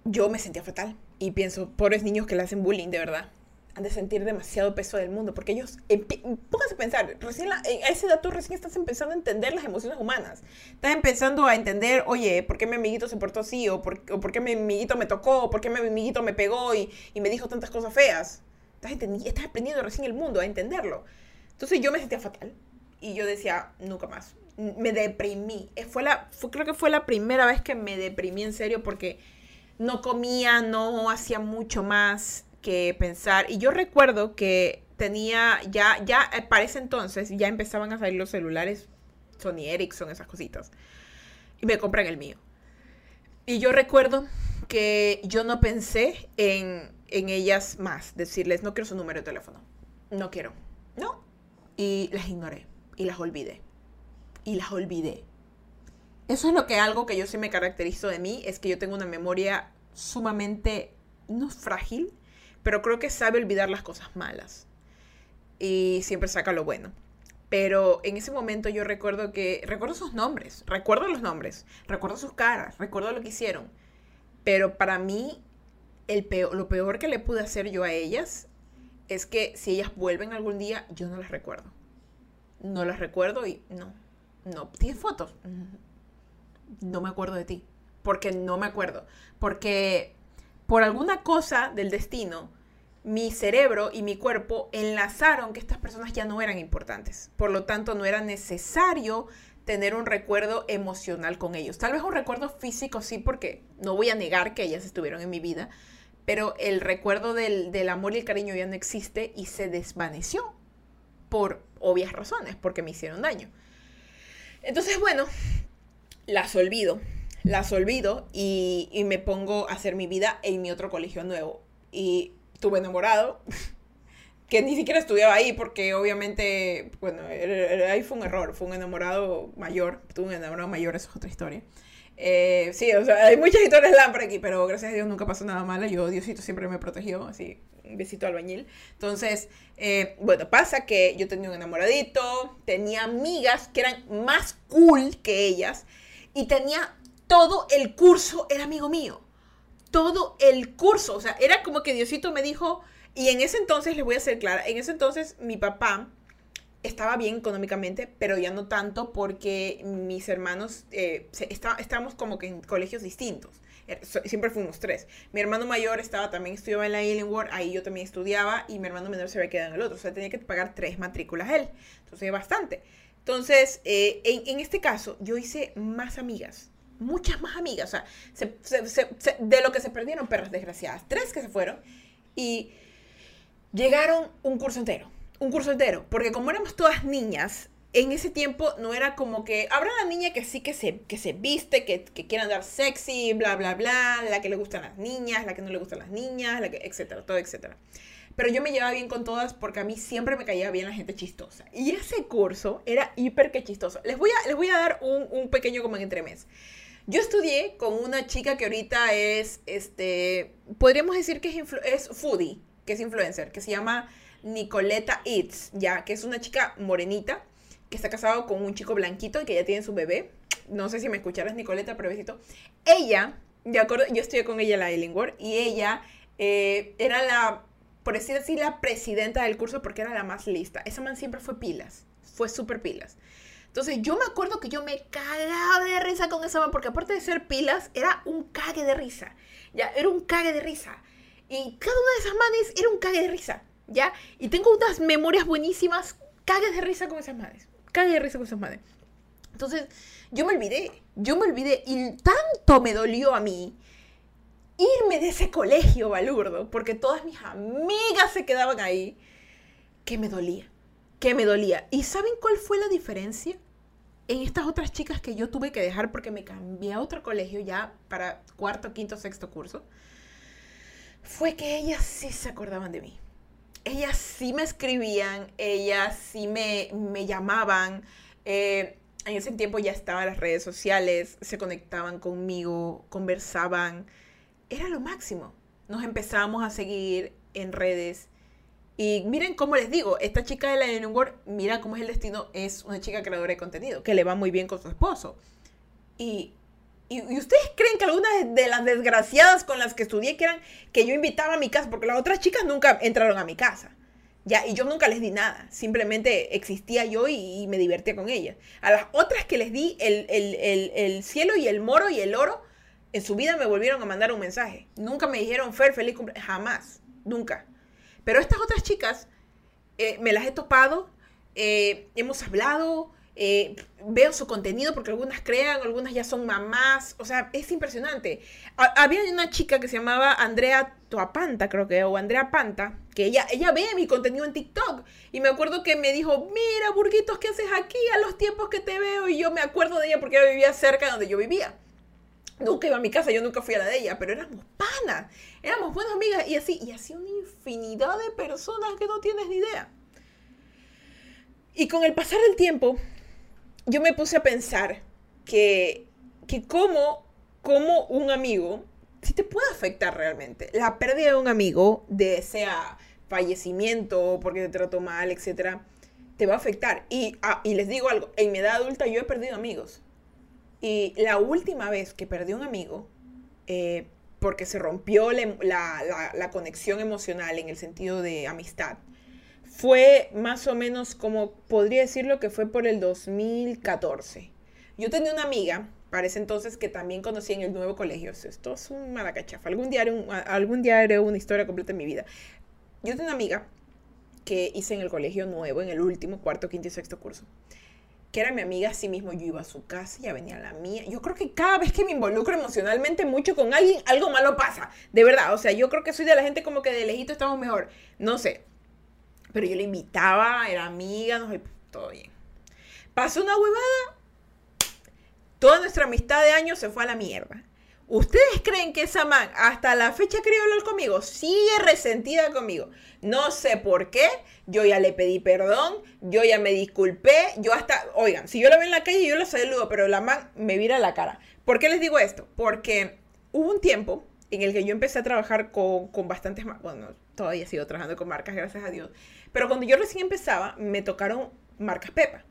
yo me sentía fatal. Y pienso, pobres niños que le hacen bullying, de verdad. Han de sentir demasiado peso del mundo. Porque ellos, pónganse a pensar, recién a ese dato recién estás empezando a entender las emociones humanas. Estás empezando a entender, oye, ¿por qué mi amiguito se portó así? ¿O por, qué mi amiguito me tocó? ¿O por qué mi amiguito me pegó y, y me dijo tantas cosas feas? Estás, estás aprendiendo recién el mundo, a entenderlo. Entonces yo me sentía fatal. Y yo decía, nunca más. Me deprimí. Fue la, fue, creo que fue la primera vez que me deprimí en serio porque no comía, no hacía mucho más que pensar. Y yo recuerdo que tenía, ya, ya eh, para ese entonces, ya empezaban a salir los celulares Sony Ericsson, esas cositas. Y me compran el mío. Y yo recuerdo que yo no pensé en, en ellas más, decirles, no quiero su número de teléfono. No quiero. No. Y las ignoré. Y las olvidé. Y las olvidé. Eso es lo que algo que yo sí me caracterizo de mí, es que yo tengo una memoria sumamente, no frágil, pero creo que sabe olvidar las cosas malas. Y siempre saca lo bueno. Pero en ese momento yo recuerdo que, recuerdo sus nombres, recuerdo los nombres, recuerdo sus caras, recuerdo lo que hicieron. Pero para mí, el peor, lo peor que le pude hacer yo a ellas es que si ellas vuelven algún día, yo no las recuerdo. No las recuerdo y no, no. ¿Tienes fotos? no me acuerdo de ti, porque no me acuerdo, porque por alguna cosa del destino, mi cerebro y mi cuerpo enlazaron que estas personas ya no eran importantes. Por lo tanto, no era necesario tener un recuerdo emocional con ellos. Tal vez un recuerdo físico sí, porque no voy a negar que ellas estuvieron en mi vida, pero el recuerdo del, del amor y el cariño ya no existe y se desvaneció por obvias razones, porque me hicieron daño. Entonces, bueno, las olvido, las olvido y, me pongo a hacer mi vida en mi otro colegio nuevo. Y tuve enamorado, que ni siquiera estudiaba ahí porque obviamente, bueno, ahí fue un error, fue un enamorado mayor, tuve un enamorado mayor, eso es otra historia. Eh, sí, o sea, hay muchas historias lámparas aquí, pero gracias a Dios nunca pasó nada malo. Yo, Diosito siempre me protegió, así, un besito al bañil. Entonces, eh, bueno, pasa que yo tenía un enamoradito, tenía amigas que eran más cool que ellas y tenía todo el curso, era amigo mío. Todo el curso, o sea, era como que Diosito me dijo, y en ese entonces, les voy a ser clara, en ese entonces mi papá estaba bien económicamente, pero ya no tanto porque mis hermanos eh, estábamos como que en colegios distintos. Er, siempre fuimos tres. Mi hermano mayor estaba también estudiaba en la Illingworth, ahí yo también estudiaba y mi hermano menor se había quedado en el otro. O sea, tenía que pagar tres matrículas él. Entonces, bastante. Entonces, eh, en, este caso, yo hice más amigas. Muchas más amigas. O sea, de lo que se perdieron perras desgraciadas. Tres que se fueron y llegaron un curso entero un curso entero, porque como éramos todas niñas, en ese tiempo no era como que habrá la niña que sí que se, que se viste, que, que quiere andar sexy, bla, bla, bla, la que le gustan las niñas, la que no le gustan las niñas, la que, etcétera, todo, etcétera. Pero yo me llevaba bien con todas porque a mí siempre me caía bien la gente chistosa. Y ese curso era hiper que chistoso. Les voy a, les voy a dar un, un pequeño como en entremés. Yo estudié con una chica que ahorita es, este, podríamos decir que es, es foodie, que es influencer, que se llama Nicoleta Itz, ya, que es una chica morenita que está casado con un chico blanquito y que ya tiene su bebé. No sé si me escucharas, Nicoleta, pero besito. Ella, de acuerdo, yo estudié con ella en la Ellingworth y ella eh, era la, por decir así, la presidenta del curso porque era la más lista. Esa man siempre fue pilas, fue súper pilas. Entonces yo me acuerdo que yo me cagaba de risa con esa man porque aparte de ser pilas, era un cague de risa. Ya, era un cague de risa. Y cada una de esas manes era un cague de risa. ¿ya? Y tengo unas memorias buenísimas, cagues de risa con esas madres, cagues de risa con esas madres. Entonces, yo me olvidé, yo me olvidé y tanto me dolió a mí irme de ese colegio balurdo, porque todas mis amigas se quedaban ahí, que me dolía, que me dolía. ¿Y saben cuál fue la diferencia? En estas otras chicas que yo tuve que dejar porque me cambié a otro colegio ya para cuarto, quinto, sexto curso, fue que ellas sí se acordaban de mí ellas sí me escribían, ellas sí me, llamaban. Eh, en ese tiempo ya estaban las redes sociales, se conectaban conmigo, conversaban. Era lo máximo. Nos empezamos a seguir en redes. Y miren cómo les digo, esta chica de la Edinburgh, mira cómo es el destino, es una chica creadora de contenido, que le va muy bien con su esposo. Y ¿Y, ustedes creen que algunas de las desgraciadas con las que estudié que eran que yo invitaba a mi casa? Porque las otras chicas nunca entraron a mi casa. Ya, y yo nunca les di nada. Simplemente existía yo y, me divertía con ellas. A las otras que les di el, cielo y el moro y el oro, en su vida me volvieron a mandar un mensaje. Nunca me dijeron, Fer, feliz cumpleaños. Jamás. Nunca. Pero estas otras chicas eh, me las he topado, eh, hemos hablado, eh, veo su contenido porque algunas crean, algunas ya son mamás, o sea, es impresionante. había una chica que se llamaba Andrea Toapanta, creo que, o Andrea Panta, que ella, ella ve mi contenido en TikTok y me acuerdo que me dijo, mira, Burguitos, ¿qué haces aquí a los tiempos que te veo? Y yo me acuerdo de ella porque ella vivía cerca de donde yo vivía. Nunca iba a mi casa, yo nunca fui a la de ella, pero éramos panas, éramos buenas amigas y así, y así una infinidad de personas que no tienes ni idea. Y con el pasar del tiempo, yo me puse a pensar que, que como, como un amigo, si te puede afectar realmente. La pérdida de un amigo, de sea fallecimiento, porque te trató mal, etcétera, te va a afectar. Y, ah, y les digo algo, en mi edad adulta yo he perdido amigos. Y la última vez que perdí un amigo, eh, porque se rompió la, la, conexión emocional en el sentido de amistad, fue más o menos como podría decirlo que fue por el 2014. Yo tenía una amiga, para ese entonces, que también conocí en el nuevo colegio. Esto es un maracachafa. Algún día, algún día haré una historia completa en mi vida. Yo tenía una amiga que hice en el colegio nuevo, en el último, cuarto, quinto y sexto curso. Que era mi amiga, así mismo yo iba a su casa, ya venía a la mía. Yo creo que cada vez que me involucro emocionalmente mucho con alguien, algo malo pasa. De verdad, o sea, yo creo que soy de la gente como que de lejito estamos mejor. No sé, pero yo le invitaba, era amiga, no sé, todo bien. Pasó una huevada, toda nuestra amistad de años se fue a la mierda. ¿Ustedes creen que esa man hasta la fecha quería hablar conmigo? Sigue resentida conmigo. No sé por qué. Yo ya le pedí perdón. Yo ya me disculpé. Yo hasta, oigan, si yo la veo en la calle, yo la saludo, pero la man me vira la cara. ¿Por qué les digo esto? Porque hubo un tiempo en el que yo empecé a trabajar con, con bastantes, bueno, todavía sigo trabajando con marcas, gracias a Dios. Pero cuando yo recién empezaba, me tocaron marcas Pepa.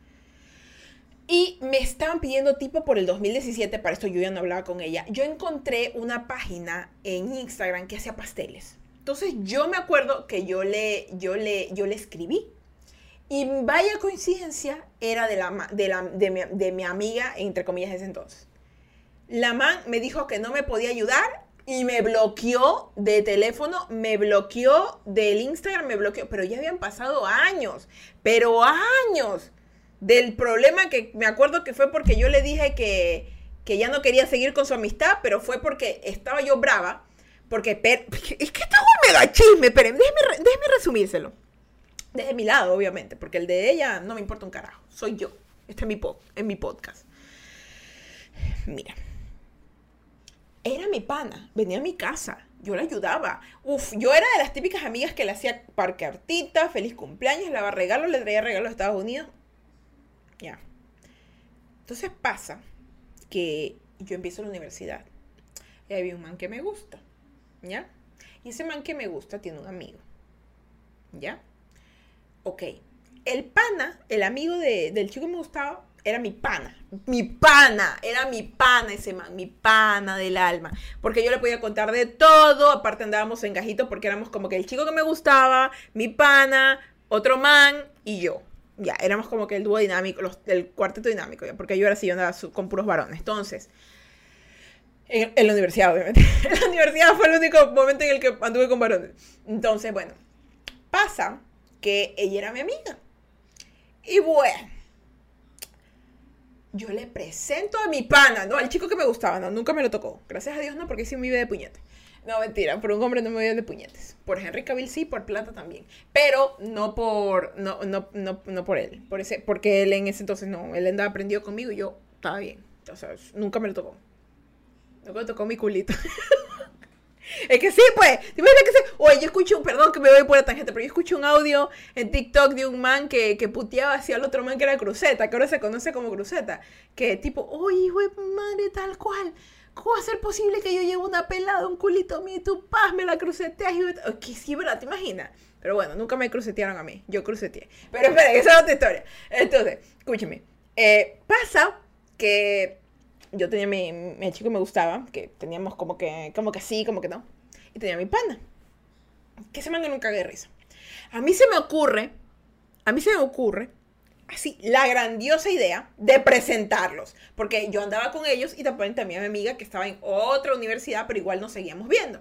Y me estaban pidiendo tipo por el 2017, para esto yo ya no hablaba con ella. Yo encontré una página en Instagram que hacía pasteles. Entonces yo me acuerdo que yo le, yo le, yo le escribí. Y vaya coincidencia, era de, la, de, la, de, mi, de mi amiga, entre comillas, ese entonces. La man me dijo que no me podía ayudar y me bloqueó de teléfono, me bloqueó del Instagram, me bloqueó. Pero ya habían pasado años, pero años del problema que me acuerdo que fue porque yo le dije que, que ya no quería seguir con su amistad, pero fue porque estaba yo brava. Porque, es que esto es un mega chisme, pero déjeme, déjeme resumírselo. Desde mi lado, obviamente, porque el de ella no me importa un carajo. Soy yo. Este es mi, pod, en mi podcast. Mira. Era mi pana. Venía a mi casa. Yo la ayudaba. Uf, yo era de las típicas amigas que le hacía parque artista, feliz cumpleaños, le daba regalos, le traía regalos a Estados Unidos. Ya. Entonces pasa que yo empiezo la universidad. Y había un man que me gusta. ¿Ya? Y ese man que me gusta tiene un amigo. ¿Ya? Ok. El pana, el amigo del chico que me gustaba, era mi pana. Mi pana, era mi pana ese man, mi pana del alma. Porque yo le podía contar de todo. Aparte andábamos en gajito porque éramos como que el chico que me gustaba, mi pana, otro man y yo ya, éramos como que el dúo dinámico, el cuarteto dinámico, ya, porque yo era así, yo andaba con puros varones. Entonces, en, la universidad, obviamente. en la universidad fue el único momento en el que anduve con varones. Entonces, bueno, pasa que ella era mi amiga. Y bueno, yo le presento a mi pana, ¿no? Al chico que me gustaba, no, nunca me lo tocó. Gracias a Dios no, porque sí me iba de puñete. No, mentira, por un hombre no me voy de puñetes. Por Henry Cavill sí, por plata también. Pero no por, no, no, no, no por él. Por ese, porque él en ese entonces no, él andaba aprendido conmigo y yo estaba bien. O sea, nunca me lo tocó. Nunca me tocó mi culito. es que sí, pues. que Oye, yo escucho, perdón que me voy por la tangente, pero yo escucho un audio en TikTok de un man que, que puteaba hacia el otro man que era Cruceta, que ahora se conoce como Cruceta. Que tipo, oye, hijo madre, tal cual ¿Cómo va a ser posible que yo lleve una pelada, un culito mío y tú paz me la cruceteas? Y... Que sí, ¿verdad? ¿Te imaginas? Pero bueno, nunca me crucetearon a mí. Yo cruceteé. Pero esperen, esa es otra historia. Entonces, escúcheme. Eh, pasa que yo tenía mi, mi chico que me gustaba, que teníamos como que, como que sí, como que no. Y tenía mi pana. Que se manda nunca de risa. A mí se me ocurre, a mí se me ocurre así la grandiosa idea de presentarlos, porque yo andaba con ellos y también tenía mi amiga que estaba en otra universidad, pero igual nos seguíamos viendo.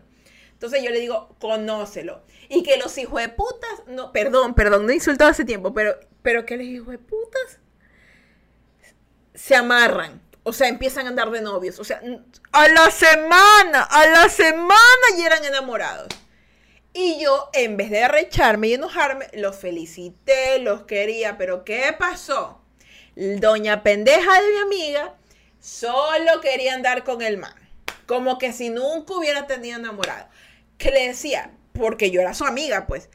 Entonces yo le digo, conócelo. Y que los hijos de putas, no, perdón, perdón, no he insultado hace tiempo, pero, pero que los hijos de putas se amarran. O sea, empiezan a andar de novios. O sea, a la semana, a la semana ya eran enamorados. Y yo, en vez de arrecharme y enojarme, los felicité, los quería, pero ¿qué pasó? Doña pendeja de mi amiga solo quería andar con el man. Como que si nunca hubiera tenido enamorado. Que le decía, porque yo era su amiga, pues.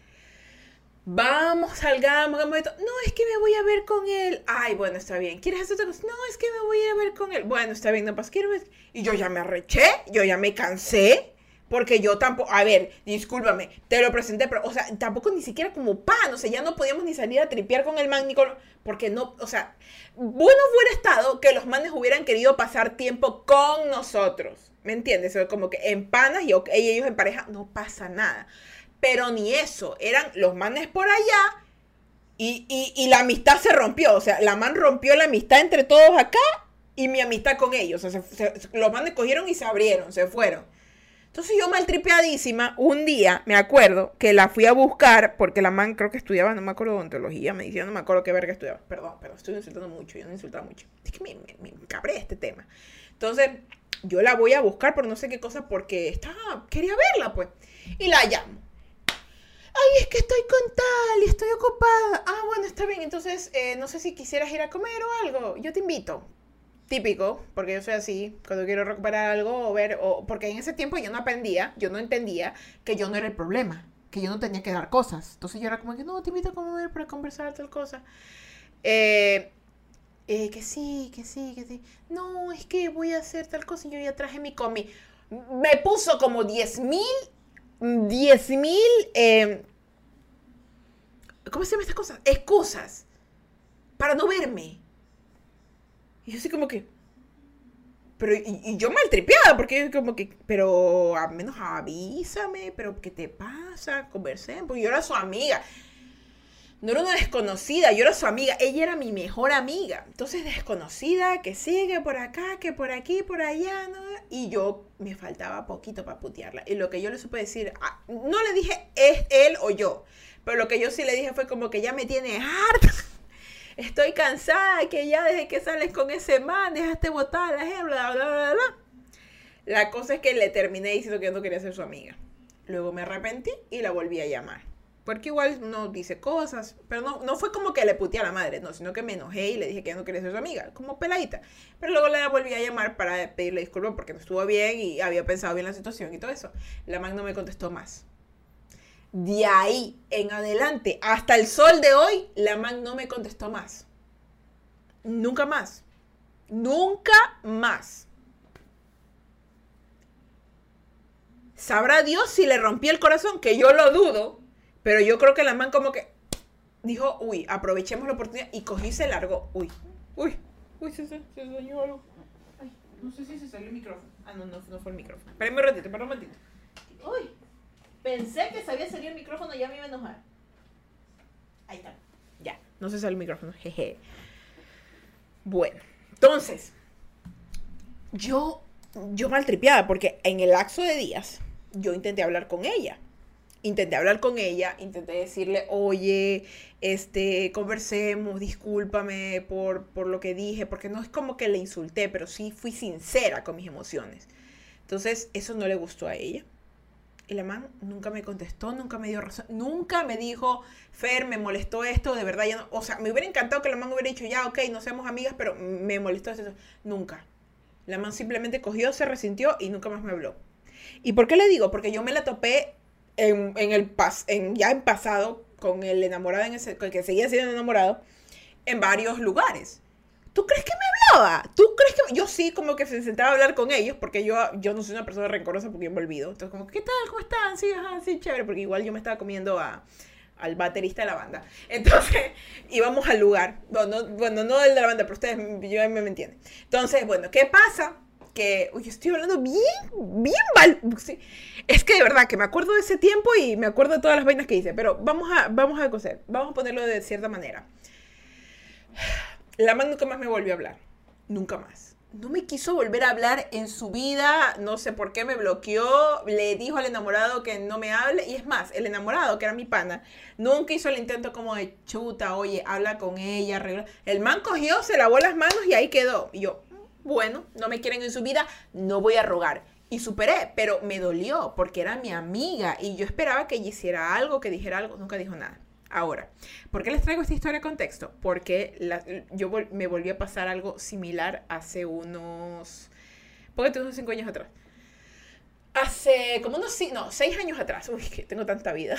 Vamos, salgamos, hagamos esto. No, es que me voy a ver con él. Ay, bueno, está bien. ¿Quieres hacer otra cosa? No, es que me voy a ver con él. Bueno, está bien, no pasa, ver. Y yo ya me arreché, yo ya me cansé. Porque yo tampoco, a ver, discúlpame, te lo presenté, pero, o sea, tampoco ni siquiera como pan, o sea, ya no podíamos ni salir a tripear con el man, ni porque no, o sea, bueno hubiera estado que los manes hubieran querido pasar tiempo con nosotros, ¿me entiendes? como que en panas y ellos en pareja, no pasa nada. Pero ni eso, eran los manes por allá y, la amistad se rompió, o sea, la man rompió la amistad entre todos acá y mi amistad con ellos, o sea, los manes cogieron y se abrieron, se fueron. Entonces yo maltripeadísima, un día me acuerdo que la fui a buscar, porque la man creo que estudiaba, no me acuerdo odontología, medicina, no me acuerdo qué verga estudiaba. Perdón, pero estoy insultando mucho, yo no insultaba mucho. Es que me, me, cabré este tema. Entonces yo la voy a buscar por no sé qué cosa, porque estaba, quería verla pues. Y la llamo. Ay, es que estoy con tal y estoy ocupada. Ah, bueno, está bien. Entonces, eh, no sé si quisieras ir a comer o algo. Yo te invito. Típico, porque yo soy así, cuando quiero recuperar algo o ver, o porque en ese tiempo yo no aprendía, yo no entendía que yo no era el problema, que yo no tenía que dar cosas. Entonces yo era como que, no, te invito a comer para conversar tal cosa. Eh, eh, que sí, que sí, que sí. No, es que voy a hacer tal cosa y yo ya traje mi comi. Me puso como 10 mil, 10 mil, eh, ¿cómo se llama estas cosas? Excusas para no verme. Y yo así como que, pero, y, yo maltripeada, porque como que, pero al menos avísame, pero ¿qué te pasa? Conversemos, porque yo era su amiga. No era una desconocida, yo era su amiga, ella era mi mejor amiga. Entonces, desconocida, que sigue por acá, que por aquí, por allá, ¿no? Y yo me faltaba poquito para putearla. Y lo que yo le supe decir, ah, no le dije es él o yo, pero lo que yo sí le dije fue como que ya me tiene harta estoy cansada, que ya desde que sales con ese man, dejaste botar a la gente, bla, bla, bla, bla. La cosa es que le terminé diciendo que no quería ser su amiga. Luego me arrepentí y la volví a llamar. Porque igual no dice cosas, pero no, no fue como que le puteé a la madre, no, sino que me enojé y le dije que no quería ser su amiga, como peladita. Pero luego la volví a llamar para pedirle disculpas porque no estuvo bien y había pensado bien la situación y todo eso. La man no me contestó más de ahí en adelante, hasta el sol de hoy, la man no me contestó más. Nunca más. Nunca más. Sabrá Dios si le rompí el corazón, que yo lo dudo, pero yo creo que la man como que dijo, uy, aprovechemos la oportunidad y cogí y se largó. Uy, uy, uy, se, se, se dañó algo. Ay, no sé si se salió el micrófono. Ah, no, no, no fue el micrófono. Espérenme un ratito, espérenme un ratito. Uy. Pensé que sabía salir el micrófono, ya me iba a enojar. Ahí está. Ya, no se sale el micrófono, jeje. Bueno, entonces, yo, yo maltripeaba porque en el lapso de días yo intenté hablar con ella. Intenté hablar con ella, intenté decirle, oye, este, conversemos, discúlpame por, por lo que dije, porque no es como que le insulté, pero sí fui sincera con mis emociones. Entonces, eso no le gustó a ella. Y la man nunca me contestó, nunca me dio razón, nunca me dijo, Fer, me molestó esto, de verdad ya no. O sea, me hubiera encantado que la man hubiera dicho, ya, ok, no seamos amigas, pero me molestó eso. Nunca. La man simplemente cogió, se resintió y nunca más me habló. ¿Y por qué le digo? Porque yo me la topé en, el pas, en, ya en pasado con el enamorado, en ese, con el que seguía siendo enamorado, en varios lugares. ¿Tú crees que me hablaba? ¿Tú crees que.? Yo sí, como que se sentaba a hablar con ellos, porque yo, yo no soy una persona rencorosa porque me olvido. Entonces, como, ¿qué tal? ¿Cómo están? Sí, ajá, sí, chévere, porque igual yo me estaba comiendo a, al baterista de la banda. Entonces, íbamos al lugar. Bueno, no, bueno, no el de la banda, pero ustedes yo, me entienden. Entonces, bueno, ¿qué pasa? Que, uy, estoy hablando bien, bien mal. Sí. Es que de verdad que me acuerdo de ese tiempo y me acuerdo de todas las vainas que hice, pero vamos a, vamos a coser, vamos a ponerlo de cierta manera. La man nunca más me volvió a hablar. Nunca más. No me quiso volver a hablar en su vida, no sé por qué me bloqueó, le dijo al enamorado que no me hable, y es más, el enamorado, que era mi pana, nunca hizo el intento como de chuta, oye, habla con ella, arregla. El man cogió, se lavó las manos y ahí quedó. Y yo, bueno, no me quieren en su vida, no voy a rogar. Y superé, pero me dolió porque era mi amiga y yo esperaba que ella hiciera algo, que dijera algo, nunca dijo nada. Ahora, ¿por qué les traigo esta historia de contexto? Porque yo me volví a pasar algo similar hace unos, póngate unos cinco años atrás. Hace como unos, no, seis años atrás. Uy, que tengo tanta vida.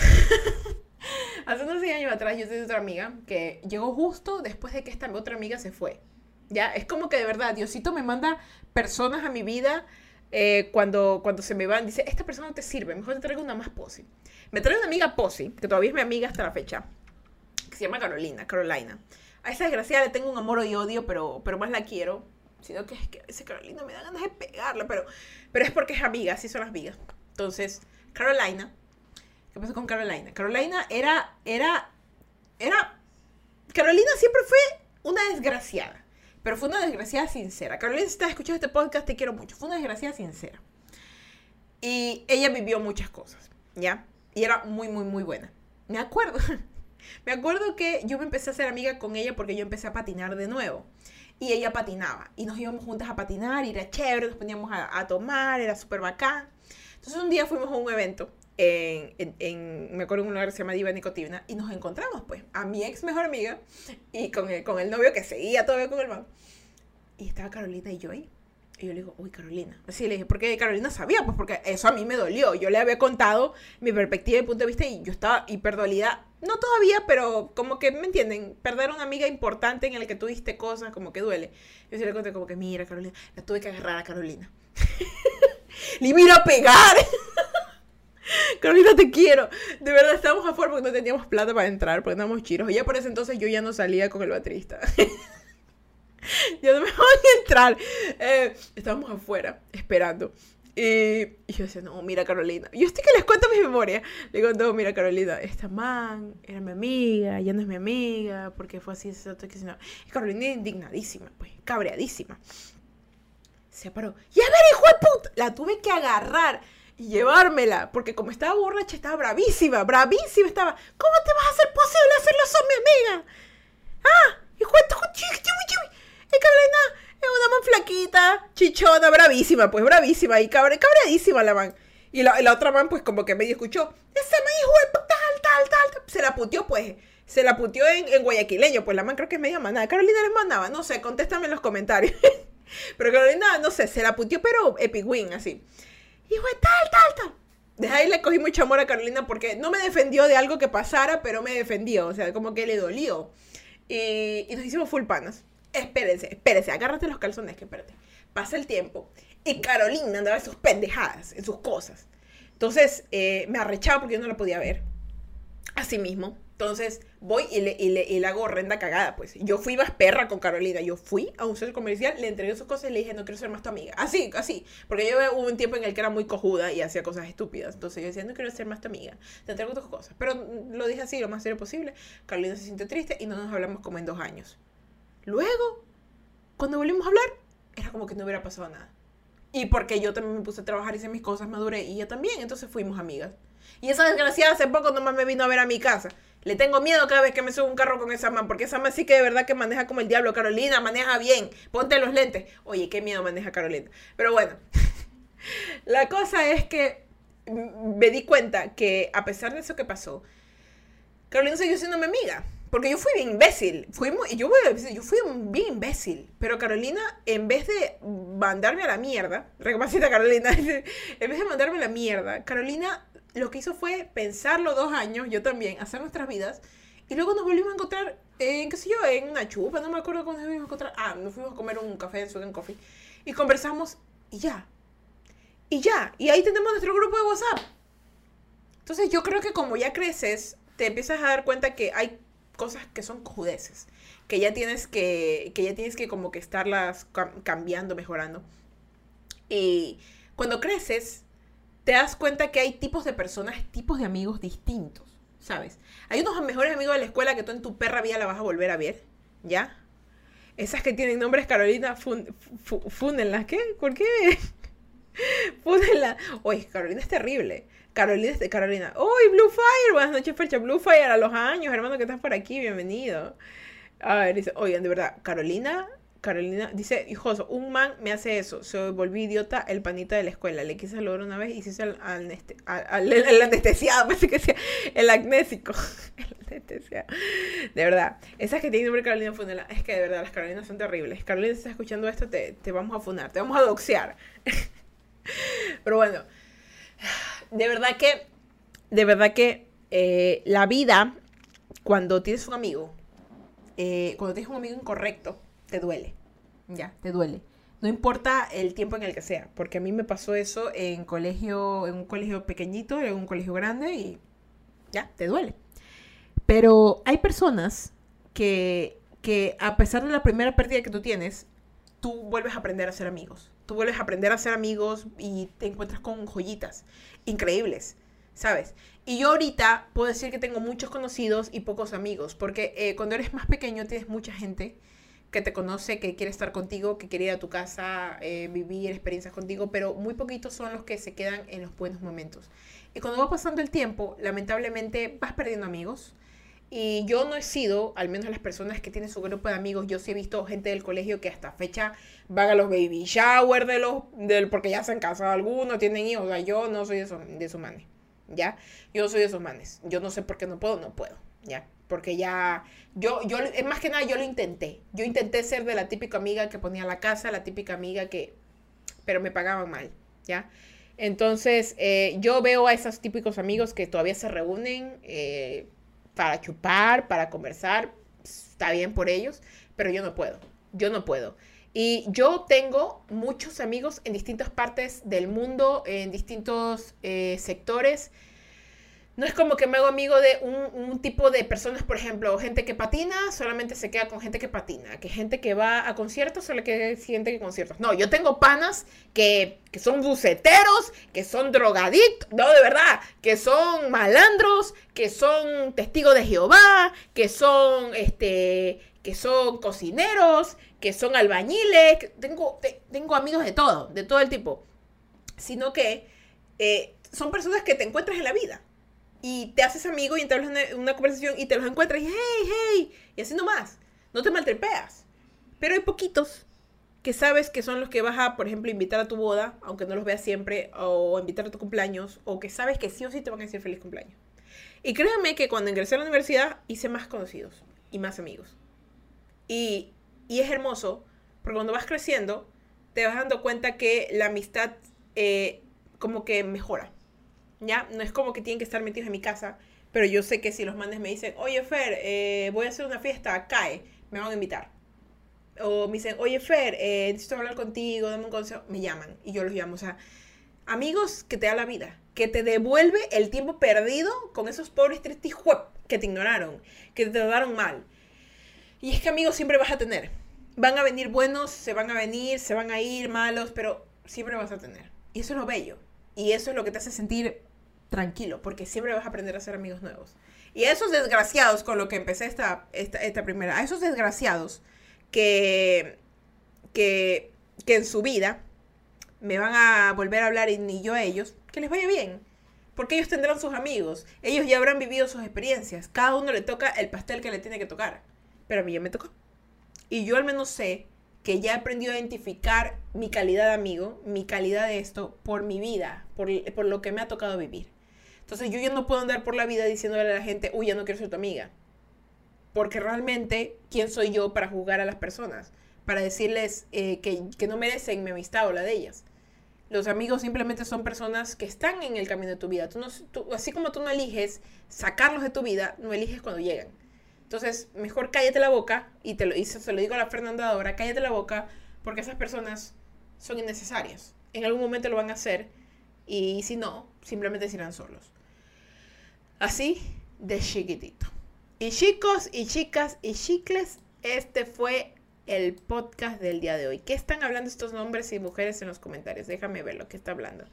hace unos seis años atrás yo tenía otra amiga que llegó justo después de que esta otra amiga se fue. Ya, es como que de verdad, Diosito me manda personas a mi vida eh, cuando, cuando se me van. Dice, esta persona no te sirve, mejor te traigo una más posible. Me trae una amiga Posi, que todavía es mi amiga hasta la fecha, que se llama Carolina, Carolina. A esa desgraciada le tengo un amor y odio, pero, pero más la quiero. Sino que es que ese Carolina me da ganas de pegarla, pero, pero es porque es amiga, así son las amigas. Entonces, Carolina, ¿qué pasó con Carolina? Carolina era, era, era, Carolina siempre fue una desgraciada, pero fue una desgraciada sincera. Carolina, si estás escuchando este podcast, te quiero mucho. Fue una desgraciada sincera. Y ella vivió muchas cosas, ¿ya? Y era muy, muy, muy buena. Me acuerdo. me acuerdo que yo me empecé a hacer amiga con ella porque yo empecé a patinar de nuevo. Y ella patinaba. Y nos íbamos juntas a patinar y era chévere, nos poníamos a, tomar, era súper bacán. Entonces un día fuimos a un evento en, en, me acuerdo en un lugar que se llama Diva Nicotina, y nos encontramos, pues, a mi ex mejor amiga y con el, con el novio que seguía todavía con el man. Y estaba Carolina y yo ahí. Y yo le digo, uy, Carolina. Así le dije, porque Carolina sabía, pues porque eso a mí me dolió. Yo le había contado mi perspectiva y punto de vista y yo estaba hiperdolida. No todavía, pero como que, ¿me entienden? Perder una amiga importante en el que tuviste cosas, como que duele. Yo sí le conté como que, mira, Carolina, la tuve que agarrar a Carolina. le iba a pegar. Carolina, te quiero. De verdad, estábamos afuera porque no teníamos plata para entrar, porque estábamos chiros. Y ya por ese entonces yo ya no salía con el baterista. ya no me voy a entrar. Eh, estábamos afuera, esperando. Y, yo decía, no, mira Carolina. Yo estoy que les cuento mi memoria. Le digo, no, mira Carolina, esta man era mi amiga, ya no es mi amiga, porque fue así, eso, que no. Y Carolina indignadísima, pues, cabreadísima. Se paró. Y a ver, hijo de puta. La tuve que agarrar y llevármela, porque como estaba borracha, estaba bravísima, bravísima estaba. ¿Cómo te vas a hacer posible hacerlo son mi amiga? Ah, hijo de y Carolina es una man flaquita, chichona, bravísima, pues bravísima, y cabre, cabreadísima la man. Y la, la, otra man, pues como que medio escuchó, ese man hijo de tal, tal, tal, se la puteó, pues. Se la puteó en, en guayaquileño, pues la man creo que es media manada. Carolina les mandaba, no sé, contéstame en los comentarios. pero Carolina, no sé, se la puteó, pero epic win, así. Y fue tal, tal, tal. De ahí le cogí mucho amor a Carolina porque no me defendió de algo que pasara, pero me defendió. O sea, como que le dolió. Y, y nos hicimos full panas. Espérense, espérense, agárrate los calzones, que espérate. Pasa el tiempo. Y Carolina andaba en sus pendejadas, en sus cosas. Entonces, eh, me arrechaba porque yo no la podía ver. Así mismo. Entonces voy y le, y le, y le hago horrenda cagada, pues. Yo fui más perra con Carolina. Yo fui a un centro comercial, le entregué sus cosas y le dije, no quiero ser más tu amiga. Así, así. Porque yo hubo un tiempo en el que era muy cojuda y hacía cosas estúpidas. Entonces yo decía, no quiero ser más tu amiga. Te entrego tus cosas. Pero lo dije así, lo más serio posible. Carolina se sintió triste y no nos hablamos como en dos años. Luego, cuando volvimos a hablar, era como que no hubiera pasado nada. Y porque yo también me puse a trabajar, hice mis cosas, maduré y ella también. Entonces fuimos amigas. Y esa desgraciada hace poco nomás me vino a ver a mi casa. Le tengo miedo cada vez que me subo un carro con esa man, porque esa man sí que de verdad que maneja como el diablo. Carolina, maneja bien. Ponte los lentes. Oye, qué miedo maneja Carolina. Pero bueno, la cosa es que me di cuenta que a pesar de eso que pasó, Carolina siguió siendo mi amiga. Porque yo fui bien imbécil. Yo, voy a decir, yo fui bien imbécil. Pero Carolina, en vez de mandarme a la mierda, recapacita Carolina, en vez de mandarme a la mierda, Carolina lo que hizo fue pensarlo dos años, yo también, hacer nuestras vidas. Y luego nos volvimos a encontrar en, qué sé yo, en una chupa, no me acuerdo cómo nos fuimos a encontrar. Ah, nos fuimos a comer un café en Sugan Coffee. Y conversamos y ya. Y ya. Y ahí tenemos nuestro grupo de WhatsApp. Entonces yo creo que como ya creces, te empiezas a dar cuenta que hay cosas que son cojudeces. Que ya tienes que, que ya tienes que como que estarlas cambiando, mejorando. Y cuando creces, te das cuenta que hay tipos de personas, tipos de amigos distintos, ¿sabes? Hay unos mejores amigos de la escuela que tú en tu perra vida la vas a volver a ver, ¿ya? Esas que tienen nombres Carolina, fun, ¿qué? ¿Por qué? fúndenlas. Oye, Carolina es terrible. Carolina es de Carolina. ¡Uy, Blue Fire! Buenas noches, Fercha. Blue Fire a los años, hermano, que estás por aquí, bienvenido. A ver, dice, oigan, de verdad, Carolina Carolina dice, hijoso, un man me hace eso, se volví idiota el panita de la escuela, le quise saludar una vez y se hizo el, anestesiado, parece que sea el agnésico, el anestesiado. De verdad, esas que tienen nombre Carolina Funela, es que de verdad las Carolinas son terribles. Carolina, si estás escuchando esto, te, te vamos a funar, te vamos a doxear. Pero bueno, de verdad que, de verdad que eh, la vida, cuando tienes un amigo, eh, cuando tienes un amigo incorrecto, te duele. Ya, te duele. No importa el tiempo en el que sea, porque a mí me pasó eso en colegio, en un colegio pequeñito, en un colegio grande y ya, te duele. Pero hay personas que, que a pesar de la primera pérdida que tú tienes, tú vuelves a aprender a ser amigos. Tú vuelves a aprender a ser amigos y te encuentras con joyitas increíbles, ¿sabes? Y yo ahorita puedo decir que tengo muchos conocidos y pocos amigos, porque eh, cuando eres más pequeño tienes mucha gente que te conoce, que quiere estar contigo, que quiere ir a tu casa, eh, vivir experiencias contigo, pero muy poquitos son los que se quedan en los buenos momentos. Y cuando va pasando el tiempo, lamentablemente vas perdiendo amigos. Y yo no he sido, al menos las personas que tienen su grupo de amigos, yo sí he visto gente del colegio que hasta fecha van a los baby shower de los, del, porque ya se han casado algunos, tienen hijos. O sea, yo no soy de, esos, de esos manes, ¿ya? Yo soy de esos manes. Yo no sé por qué no puedo, no puedo, ¿ya? porque ya, yo, yo, es más que nada, yo lo intenté. Yo intenté ser de la típica amiga que ponía la casa, la típica amiga que, pero me pagaban mal, ¿ya? Entonces, eh, yo veo a esos típicos amigos que todavía se reúnen eh, para chupar, para conversar, está bien por ellos, pero yo no puedo, yo no puedo. Y yo tengo muchos amigos en distintas partes del mundo, en distintos eh, sectores, no es como que me hago amigo de un, tipo de personas, por ejemplo, gente que patina, solamente se queda con gente que patina, que gente que va a conciertos, solo que gente que conciertos. No, yo tengo panas que, que son buceteros, que son drogadictos, no, de verdad, que son malandros, que son testigos de Jehová, que son, este, que son cocineros, que son albañiles, tengo, tengo amigos de todo, de todo el tipo. Sino que eh, son personas que te encuentras en la vida y te haces amigo y entras en una conversación y te los encuentras y hey, hey, y así nomás. No te maltrepeas. Pero hay poquitos que sabes que son los que vas a, por ejemplo, invitar a tu boda, aunque no los veas siempre, o invitar a tu cumpleaños, o que sabes que sí o sí te van a decir feliz cumpleaños. Y créanme que cuando ingresé a la universidad hice más conocidos y más amigos. Y, y es hermoso, porque cuando vas creciendo, te vas dando cuenta que la amistad eh, como que mejora. ¿Ya? No es como que tienen que estar metidos en mi casa, pero yo sé que si los mandes me dicen, oye Fer, eh, voy a hacer una fiesta, cae, me van a invitar. O me dicen, oye Fer, eh, necesito hablar contigo, dame un consejo, me llaman y yo los llamo. O sea, amigos que te da la vida, que te devuelve el tiempo perdido con esos pobres tristes que te ignoraron, que te trataron mal. Y es que amigos siempre vas a tener. Van a venir buenos, se van a venir, se van a ir malos, pero siempre vas a tener. Y eso es lo bello. Y eso es lo que te hace sentir tranquilo, porque siempre vas a aprender a hacer amigos nuevos. Y a esos desgraciados, con lo que empecé esta, esta, primera, a esos desgraciados que, que, que en su vida me van a volver a hablar y ni yo a ellos, que les vaya bien. Porque ellos tendrán sus amigos, ellos ya habrán vivido sus experiencias, cada uno le toca el pastel que le tiene que tocar. Pero a mí ya me tocó. Y yo al menos sé que ya he aprendido a identificar mi calidad de amigo, mi calidad de esto, por mi vida, por, por lo que me ha tocado vivir. Entonces yo ya no puedo andar por la vida diciéndole a la gente, uy, ya no quiero ser tu amiga. Porque realmente, ¿quién soy yo para juzgar a las personas? Para decirles eh, que, que, no merecen mi amistad o la de ellas. Los amigos simplemente son personas que están en el camino de tu vida. Tú no, así como tú no eliges sacarlos de tu vida, no eliges cuando llegan. Entonces, mejor cállate la boca, y, te lo, y se lo digo a la Fernanda ahora, cállate la boca, porque esas personas son innecesarias. En algún momento lo van a hacer, y si no, simplemente se irán solos. Así de chiquitito. Y chicos y chicas y chicles, este fue el podcast del día de hoy. ¿Qué están hablando estos nombres y mujeres en los comentarios? Déjame ver lo que está hablando.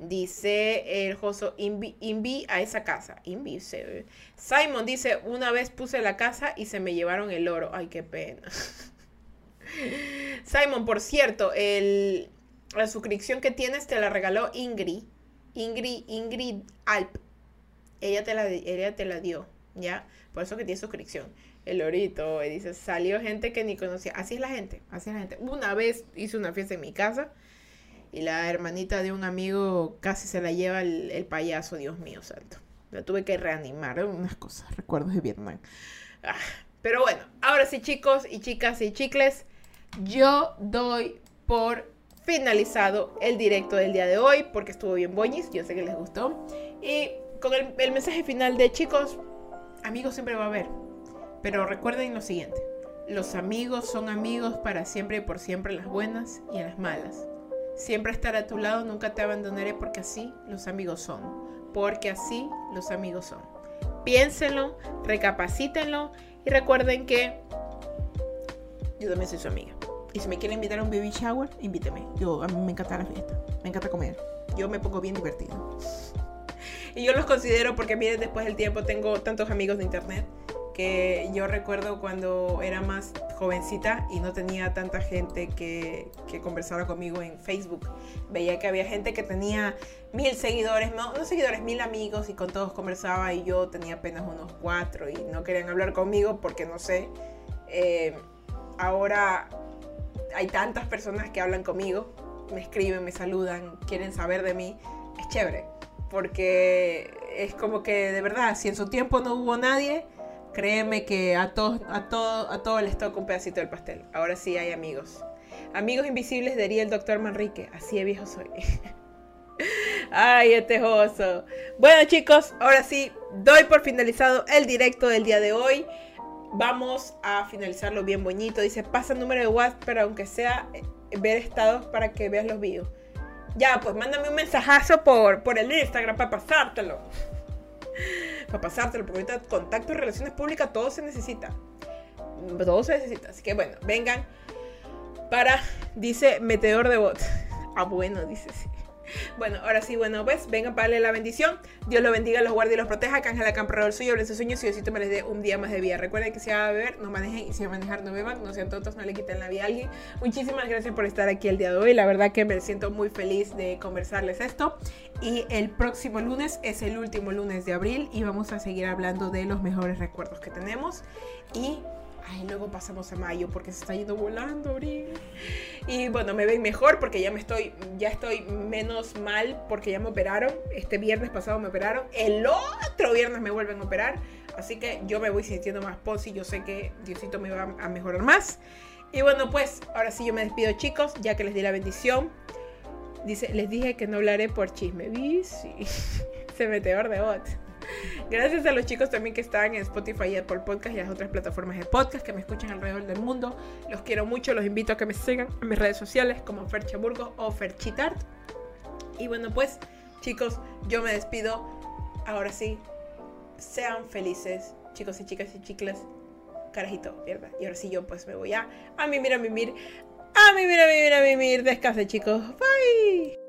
Dice el Joso, invi, a esa casa. Invi, Simon dice, una vez puse la casa y se me llevaron el oro. Ay, qué pena. Simon, por cierto, el, la suscripción que tienes te la regaló Ingrid. Ingrid, Ingrid Alp. Ella te la, ella te la dio, ¿ya? Por eso que tiene suscripción. El orito, dice, salió gente que ni conocía. Así es la gente, así es la gente. Una vez hice una fiesta en mi casa y la hermanita de un amigo casi se la lleva el, payaso, Dios mío santo. La tuve que reanimar, unas cosas, recuerdos de Vietnam. Ah, pero bueno, ahora sí chicos y chicas y chicles, yo doy por finalizado el directo del día de hoy porque estuvo bien boñis, yo sé que les gustó. Y con el, el mensaje final de chicos, amigos siempre va a haber, pero recuerden lo siguiente, los amigos son amigos para siempre y por siempre, las buenas y en las malas. Siempre estaré a tu lado, nunca te abandonaré porque así los amigos son. Porque así los amigos son. Piénsenlo, recapacítenlo y recuerden que yo también soy su amiga. Y si me quieren invitar a un baby shower, invíteme. Yo, a mí me encanta la fiesta. Me encanta comer. Yo me pongo bien divertido. Y yo los considero porque miren, después del tiempo tengo tantos amigos de internet yo recuerdo cuando era más jovencita y no tenía tanta gente que, que conversara conmigo en Facebook. Veía que había gente que tenía mil seguidores, no, no seguidores, mil amigos y con todos conversaba y yo tenía apenas unos cuatro y no querían hablar conmigo porque no sé. Eh, ahora hay tantas personas que hablan conmigo, me escriben, me saludan, quieren saber de mí. Es chévere porque es como que de verdad, si en su tiempo no hubo nadie, Créeme que a todos, a todo, a todos les toca un pedacito del pastel. Ahora sí hay amigos. Amigos invisibles diría el doctor Manrique. Así de viejo soy. Ay, este oso. Bueno, chicos, ahora sí, doy por finalizado el directo del día de hoy. Vamos a finalizarlo bien bonito. Dice, pasa el número de WhatsApp, pero aunque sea eh, ver estados para que veas los videos. Ya, pues mándame un mensajazo por, por el Instagram para pasártelo. para pasártelo, porque ahorita contacto y relaciones públicas todo se necesita. Todo se necesita. Así que bueno, vengan para, dice Meteor de Bot. Ah, bueno, dice sí. Bueno, ahora sí, bueno, pues vengan para darle la bendición. Dios los bendiga, los guarde y los proteja. Ángela Campo el suyo, sus sueños y Diosito me les dé un día más de vida. Recuerden que si va a beber, no manejen y si va a manejar, no beban. No sean tontos, no le quiten la vida a alguien. Muchísimas gracias por estar aquí el día de hoy. La verdad que me siento muy feliz de conversarles esto. Y el próximo lunes es el último lunes de abril y vamos a seguir hablando de los mejores recuerdos que tenemos. Y Ay, luego pasamos a mayo porque se está yendo volando abril. Y bueno, me ven mejor porque ya me estoy, ya estoy menos mal porque ya me operaron. Este viernes pasado me operaron. El otro viernes me vuelven a operar. Así que yo me voy sintiendo más y Yo sé que Diosito me va a mejorar más. Y bueno, pues ahora sí yo me despido chicos, ya que les di la bendición. Dice, les dije que no hablaré por chisme. Sí. Se meteor de bot. Gracias a los chicos también que están en Spotify y Apple Podcast y las otras plataformas de podcast que me escuchan alrededor del mundo. Los quiero mucho, los invito a que me sigan en mis redes sociales como Ferchaburgo o Ferchitart. Y bueno, pues chicos, yo me despido. Ahora sí, sean felices, chicos y chicas y chicles. Carajito, ¿verdad? Y ahora sí yo pues me voy a, a mimir, a mimir, a mimir, a mimir, a mimir. Descansen chicos. Bye.